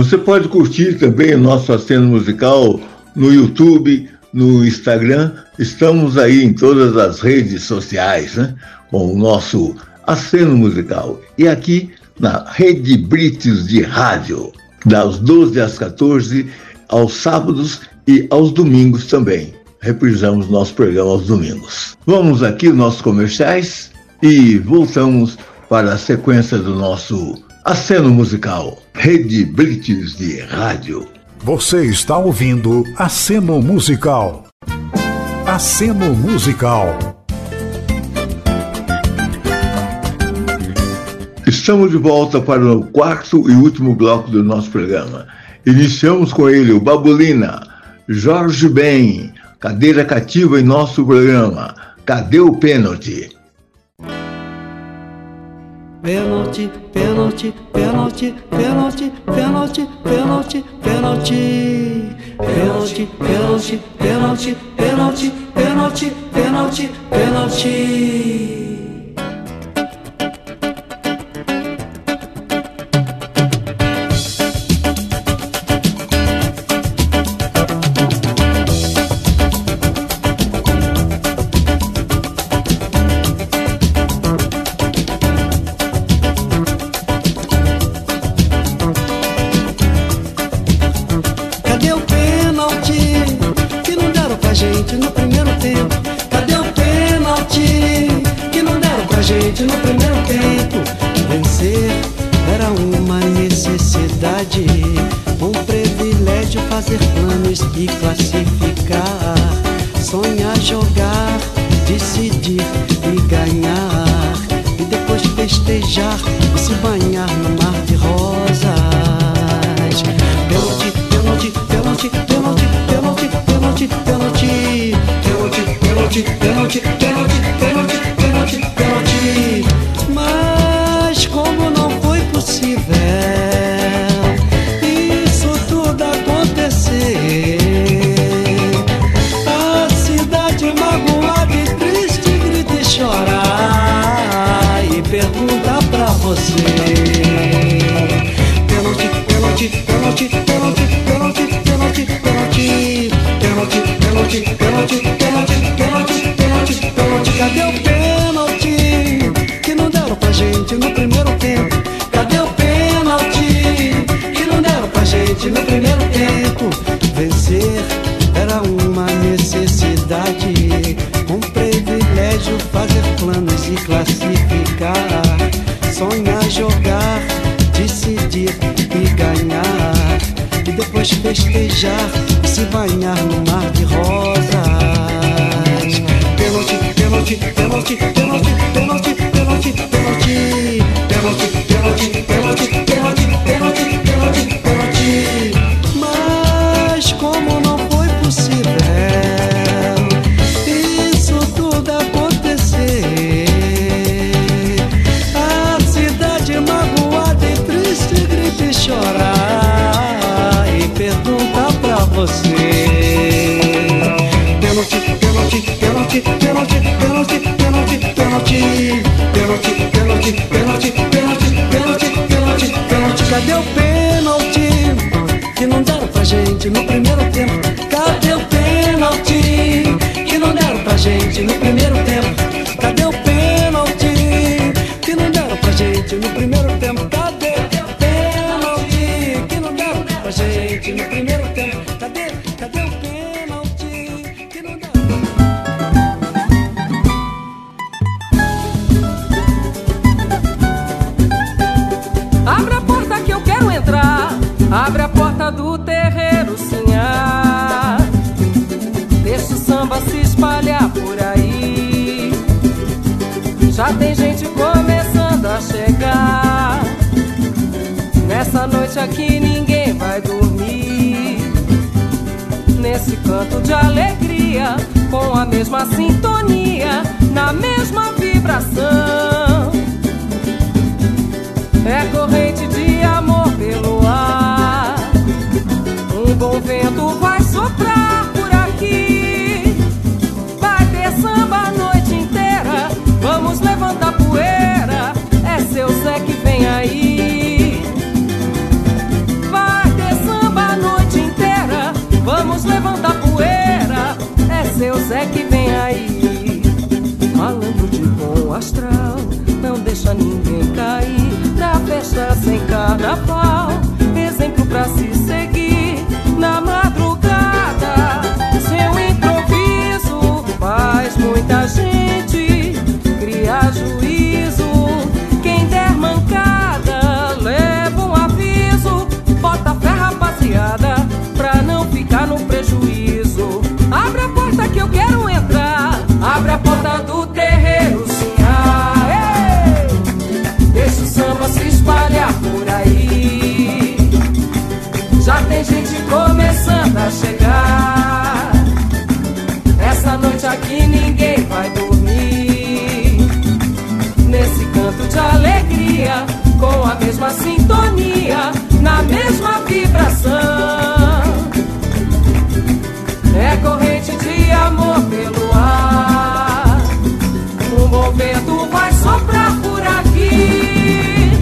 Você pode curtir também o nosso aceno musical no YouTube, no Instagram. Estamos aí em todas as redes sociais, né? Com o nosso aceno musical. E aqui na Rede Brites de Rádio, das 12 às 14, aos sábados e aos domingos também. Reprisamos nosso programa aos domingos. Vamos aqui nossos comerciais e voltamos para a sequência do nosso aceno musical. Rede Brites de Rádio. Você está ouvindo Aceno Musical. Aceno Musical. Estamos de volta para o quarto e último bloco do nosso programa. Iniciamos com ele, o Babulina, Jorge Ben, cadeira cativa em nosso programa. Cadê o pênalti? Pênalti, pênalti, pênalti, pênalti, pênalti, pênalti, pênalti. Pênalti, pênalti, pênalti, pênalti, pênalti, pênalti, pênalti. Nessa noite aqui ninguém vai dormir. Nesse canto de alegria, com a mesma sintonia, na mesma vibração. É corrente de amor pelo ar. Um bom vento vai soprar por aqui. Vai ter samba a noite inteira. Vamos levantar poeira. É seu Zé que vem aí. Vamos levantar poeira, é seu Zé que vem aí. Malandro de bom astral, não deixa ninguém cair. Na festa sem carnaval, exemplo pra se seguir. Na madrugada, seu improviso faz muita gente criar juízo. Quem der mancada, leva um aviso. Bota fé, rapaziada. Que eu quero entrar. Abre a porta do terreiro, sim. Ah, ei! Deixa o samba se espalhar por aí. Já tem gente começando a chegar. Essa noite aqui ninguém vai dormir. Nesse canto de alegria, com a mesma sintonia, na mesma vibração. Amor pelo ar. Um bom vento vai soprar por aqui.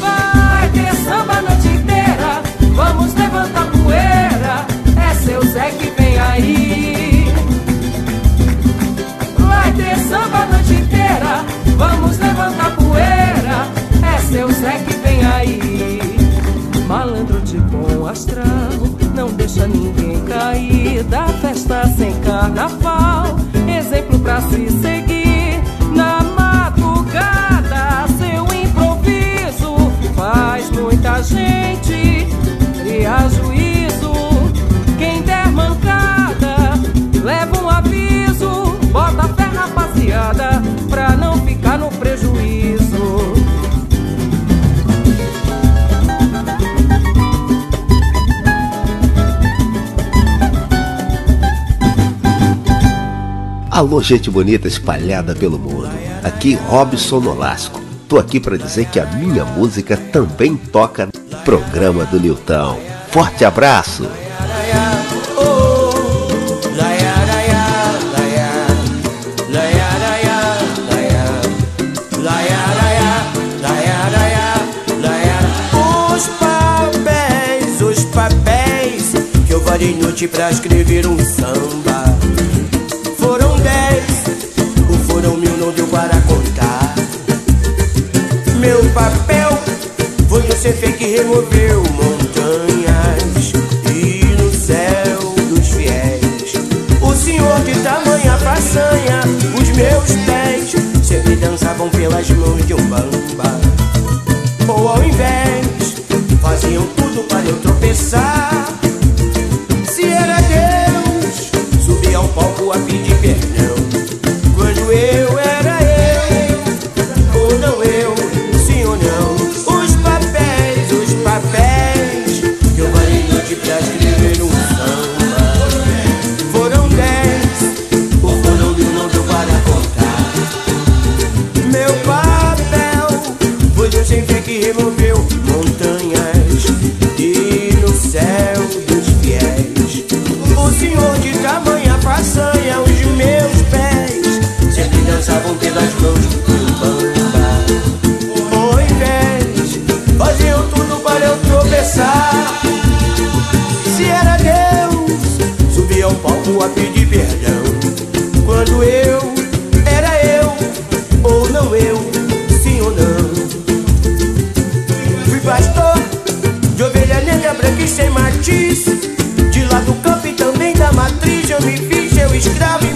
Vai ter samba a noite inteira. Vamos levantar poeira. É seu Zé que vem aí. Vai ter samba a noite inteira. Vamos levantar poeira. É seu Zé que vem aí. Malandro de bom astral, ninguém cair da festa sem carnaval. Exemplo pra se seguir na madrugada. Seu improviso faz muita gente criar juízo. Alô, gente bonita espalhada pelo mundo. Aqui Robson Nolasco. Tô aqui para dizer que a minha música também toca no programa do Nilton. Forte abraço! Os papéis, os papéis que eu varei noite pra escrever um samba. Para contar. Meu papel foi o CF que removeu montanhas e no céu dos fiéis. O senhor de tamanha façanha, os meus pés sempre dançavam pelas mãos de um bamba. Ou ao invés, faziam tudo para eu tropeçar.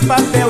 Papel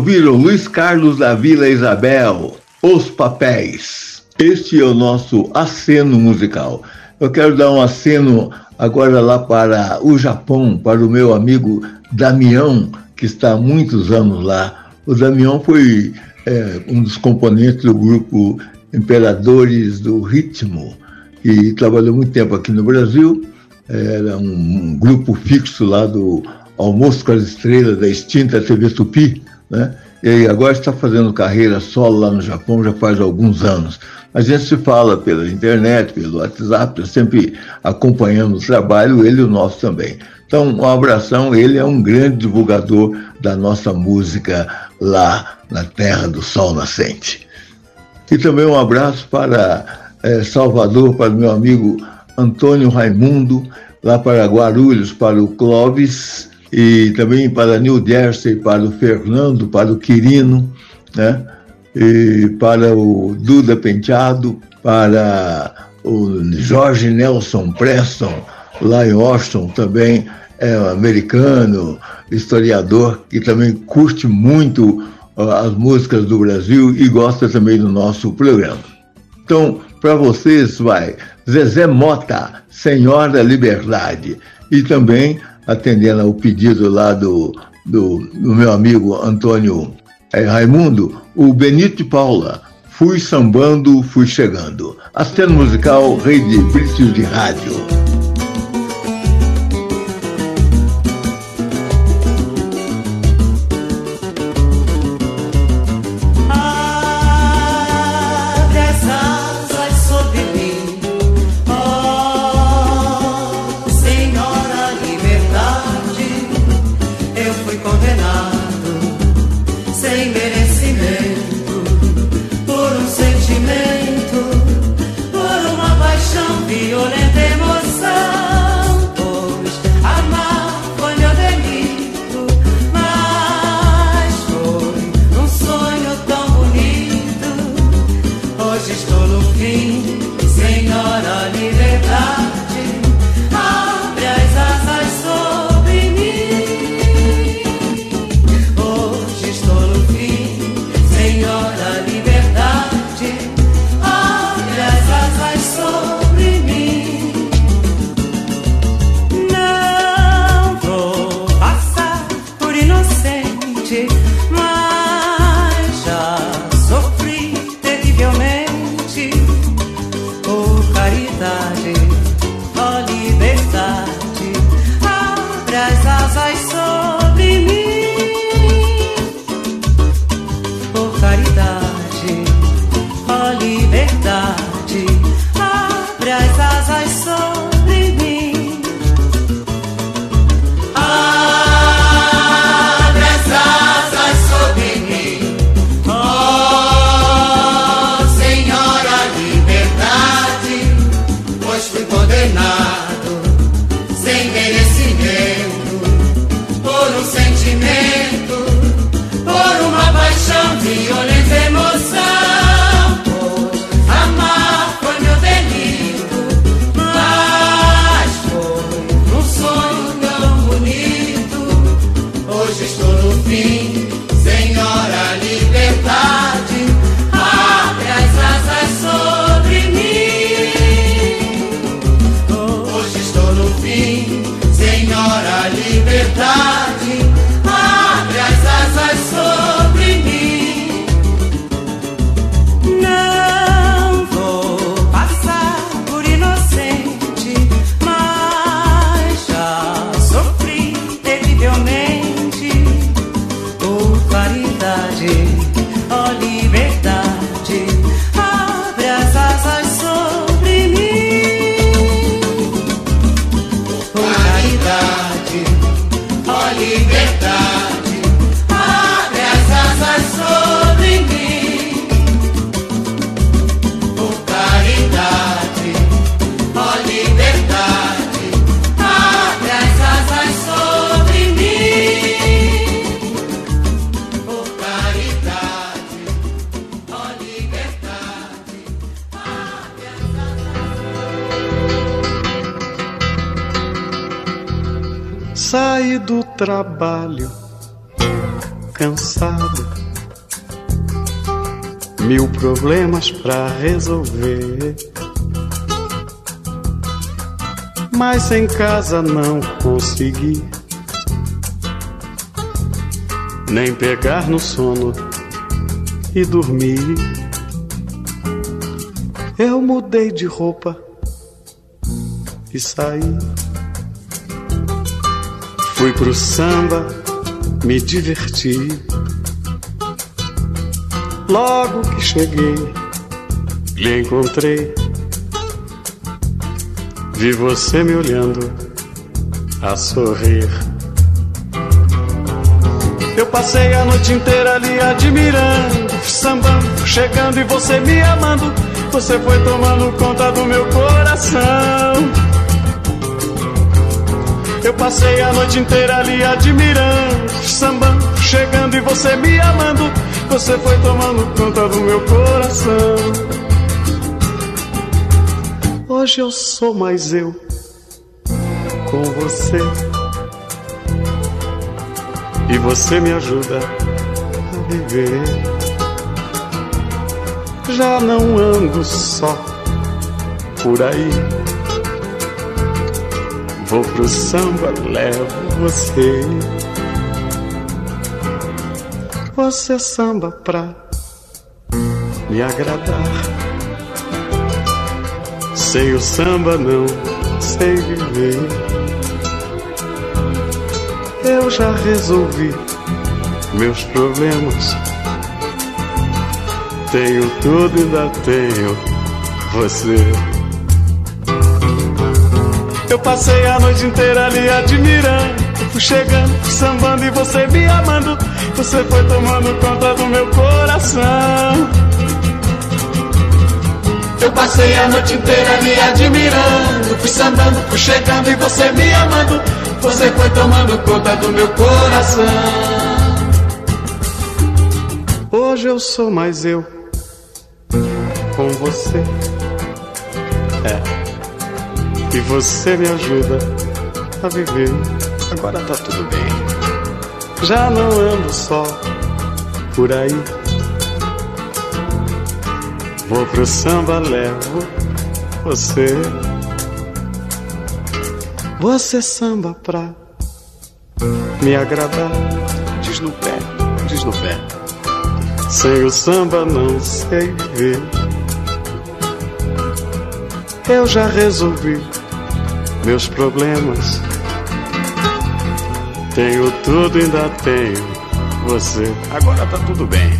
ouviram Luiz Carlos da Vila Isabel, Os Papéis. Este é o nosso aceno musical. Eu quero dar um aceno agora lá para o Japão, para o meu amigo Damião, que está há muitos anos lá. O Damião foi é, um dos componentes do grupo Imperadores do Ritmo e trabalhou muito tempo aqui no Brasil. Era um, um grupo fixo lá do Almoço com as Estrelas da extinta TV Tupi, né? E agora está fazendo carreira solo lá no Japão já faz alguns anos. A gente se fala pela internet, pelo WhatsApp, sempre acompanhando o trabalho, ele e o nosso também. Então, um abração, ele é um grande divulgador da nossa música lá na Terra do Sol Nascente. E também um abraço para eh, Salvador, para o meu amigo Antônio Raimundo, lá para Guarulhos, para o Clóvis, e também para New Jersey, para o Fernando, para o Quirino, né? e para o Duda Penteado, para o Jorge Nelson Preston, lá em Washington, também é americano, historiador, que também curte muito as músicas do Brasil e gosta também do nosso programa. Então, para vocês vai Zezé Mota, Senhora Liberdade, e também atendendo ao pedido lá do, do, do meu amigo Antônio eh, Raimundo, o Benito de Paula, Fui Sambando, Fui Chegando. A musical Rei de de Rádio. Mil problemas pra resolver. Mas em casa não consegui nem pegar no sono e dormir. Eu mudei de roupa e saí. Fui pro samba, me diverti. Logo que cheguei, lhe encontrei. Vi você me olhando a sorrir. Eu passei a noite inteira ali admirando, sambando, chegando e você me amando. Você foi tomando conta do meu coração. Eu passei a noite inteira ali admirando, sambando, chegando e você me amando. Você foi tomando conta do meu coração. Hoje eu sou mais eu com você. E você me ajuda a viver. Já não ando só por aí. Vou pro samba, levo você. Você samba pra me agradar. Sem o samba não sei viver. Eu já resolvi meus problemas. Tenho tudo, ainda tenho você. Eu passei a noite inteira ali admirando. Fui chegando, sambando e você me amando. Você foi tomando conta do meu coração. Eu passei a noite inteira ali admirando. Fui sambando, fui chegando e você me amando. Você foi tomando conta do meu coração. Hoje eu sou mais eu com você. É. E você me ajuda a viver. Agora tá tudo bem. Já não ando só por aí. Vou pro samba, levo você. Você samba pra me agradar. Diz no pé, diz no pé. Sem o samba não sei viver. Eu já resolvi meus problemas. Tenho tudo, ainda tenho você. Agora tá tudo bem.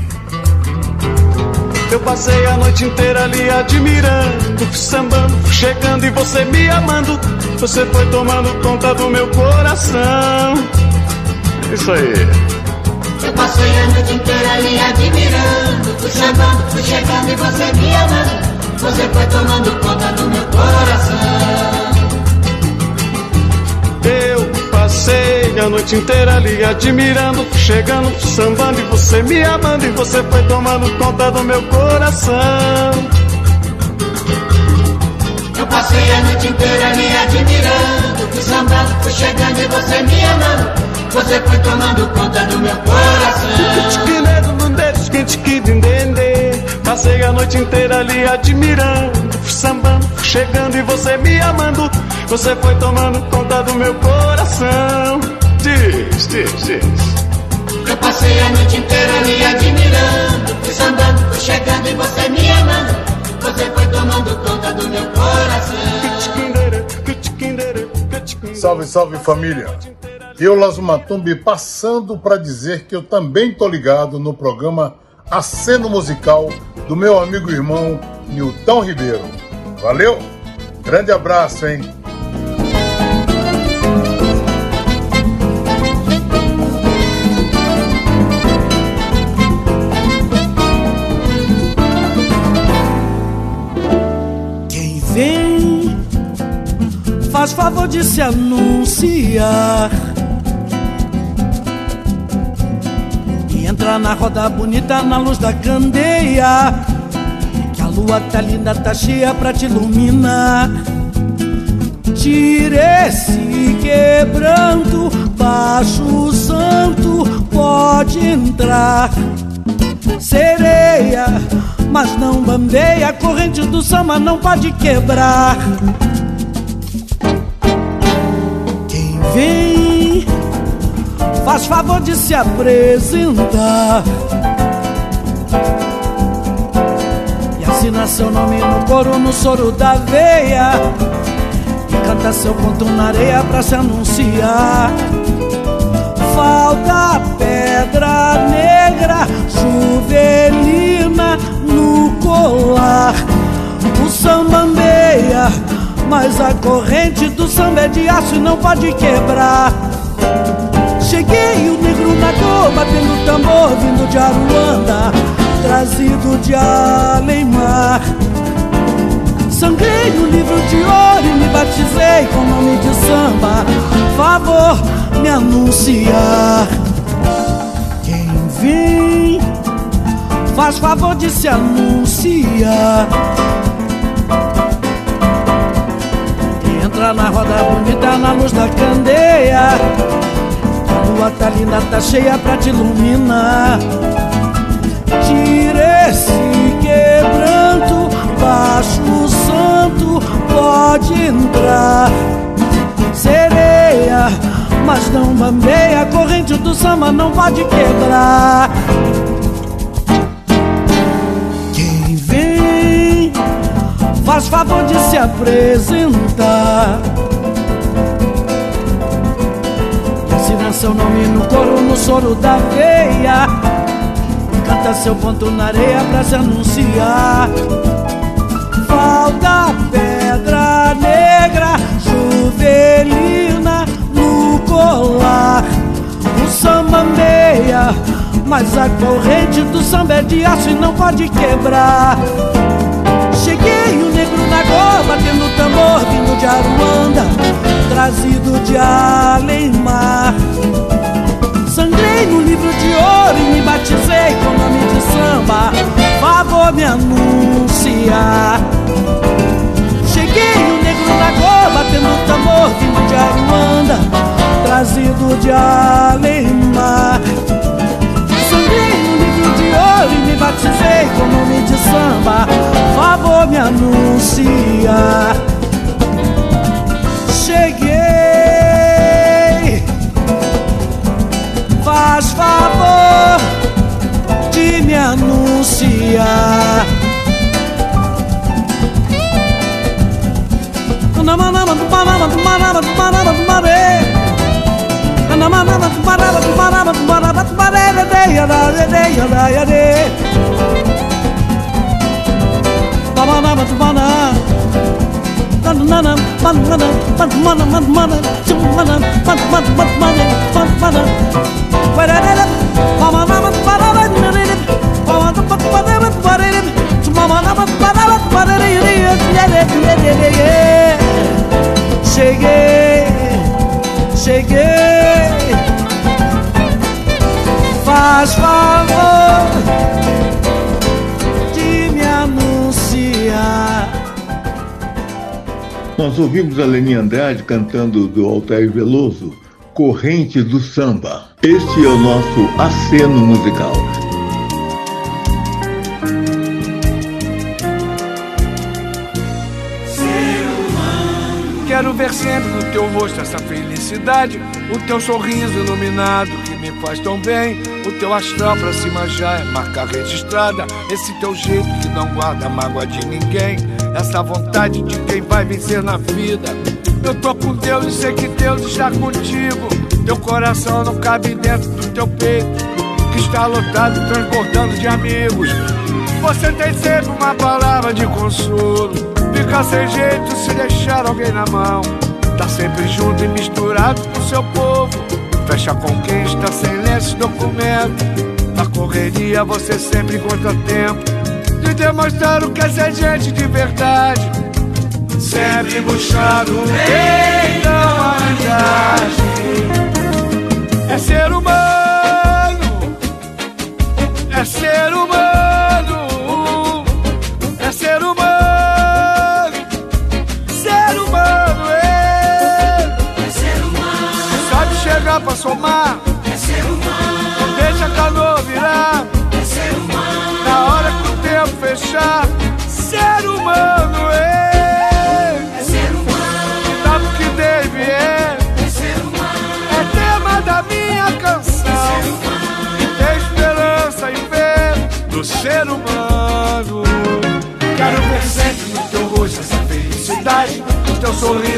Eu passei a noite inteira ali admirando, fui sambando, fui chegando e você me amando. Você foi tomando conta do meu coração. Isso aí. Eu passei a noite inteira ali admirando, sambando, fui chegando e você me amando. Você foi tomando conta do meu coração. Passei a noite inteira ali admirando, chegando, sambando e você me amando e você foi tomando conta do meu coração. Eu passei a noite inteira ali admirando, fui sambando, fui chegando e você me amando. Você foi tomando conta do meu coração. Passei a noite inteira ali admirando, sambando, chegando e você me amando. Você foi tomando conta do meu coração. Diz, diz, diz. Eu passei a noite inteira ali admirando, fui sambando, fui chegando e você me amando. Você foi tomando conta do meu coração. Salve, salve família! Eu, Lazumatumbi, passando para dizer que eu também tô ligado no programa Aceno Musical do meu amigo e irmão Nilton Ribeiro. Valeu? Grande abraço, hein? Faz favor de se anunciar e entrar na roda bonita na luz da candeia. Que a lua tá linda, tá cheia pra te iluminar. Tire esse quebranto, baixo santo, pode entrar. Sereia, mas não bambeia, a corrente do samba não pode quebrar. Vem faz favor de se apresentar. E assina seu nome no coro, no soro da veia. E canta seu ponto na areia pra se anunciar. Falta pedra negra, juvelina no colar. O sambambeia, mas a corrente do samba é de aço e não pode quebrar. Cheguei o negro na dor, batendo tambor, vindo de Aruanda, trazido de além-mar. Sangrei no livro de ouro e me batizei com nome de samba. Favor me anunciar. Quem vem, faz favor de se anunciar. Entra na roda bonita na luz da candeia. A lua tá linda, tá cheia pra te iluminar. Tira esse quebranto, baixo santo, pode entrar. Sereia, mas não bambeia, corrente do samba não pode quebrar. Faz favor de se apresentar. Assina seu nome no coro, no soro da veia. Canta seu ponto na areia pra se anunciar. Falta pedra negra, juvelina no colar. O samba meia, mas a corrente do samba é de aço e não pode quebrar. Batendo tambor, vindo de Aruanda, trazido de além-mar. Sangrei no livro de ouro e me batizei com nome de samba. Favor me anunciar. Cheguei o negro na goa, batendo tambor, vindo de Aruanda, trazido de além-mar. De ouro e me batizei com nome de samba. Favor me anunciar. Cheguei, faz favor de me anunciar. Cheguei, cheguei. Faz favor de me anunciar. Nós ouvimos a Leni Andrade cantando do Altair Veloso, Corrente do Samba. Este é o nosso aceno musical. Sempre no teu rosto essa felicidade, o teu sorriso iluminado que me faz tão bem, o teu astral pra cima já é marca registrada, esse teu jeito que não guarda mágoa de ninguém, essa vontade de quem vai vencer na vida. Eu tô com Deus e sei que Deus está contigo. Teu coração não cabe dentro do teu peito, que está lotado, transbordando de amigos. Você tem sempre uma palavra de consolo. Fica sem jeito se deixar alguém na mão. Tá sempre junto e misturado com seu povo. Fecha está sem lenço documento. Na correria você sempre encontra tempo de demonstrar o que é ser gente de verdade. Sempre buscando o bem da humanidade. É ser humano,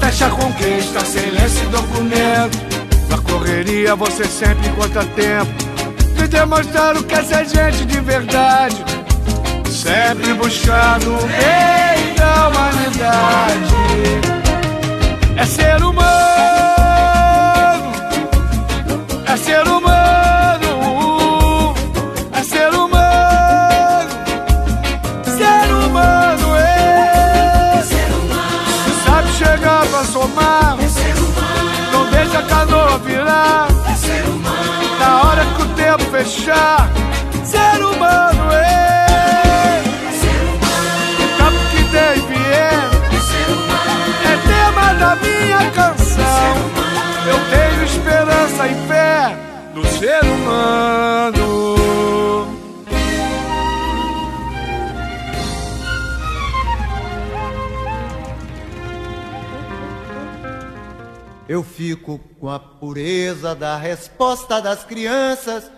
Fecha com quem está sem lenço e documento. Na correria você sempre encontra tempo de demonstrar o que é ser gente de verdade. Sempre buscando o bem da humanidade. É ser humano é ser humano, fechar, ser humano, é, é o que deve é, é ser humano. É tema da minha canção. É. Eu tenho esperança e fé no ser humano. Eu fico com a pureza da resposta das crianças.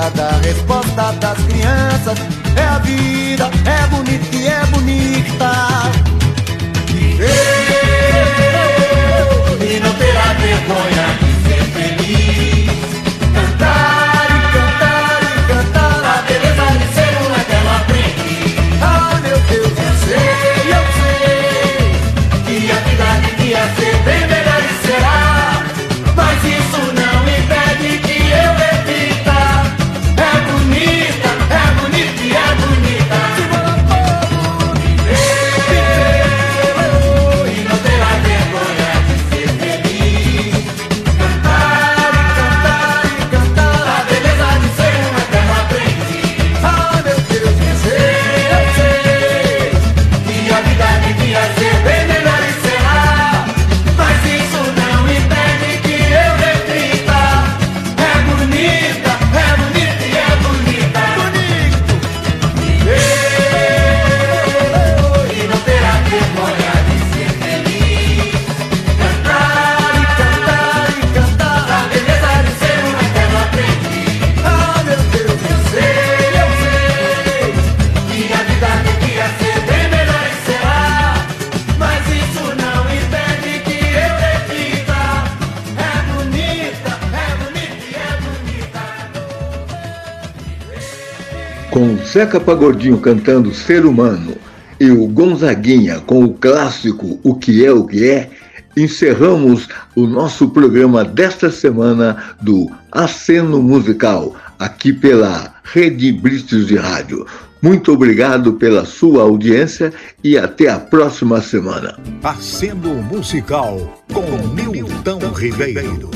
conta da resposta das crianças. É a vida, é bonita e é bonita. Zeca Pagodinho cantando Ser Humano e o Gonzaguinha com o clássico O Que É O Que É, encerramos o nosso programa desta semana do Aceno Musical, aqui pela Rede Brites de Rádio. Muito obrigado pela sua audiência e até a próxima semana. Aceno Musical com Milton Ribeiro.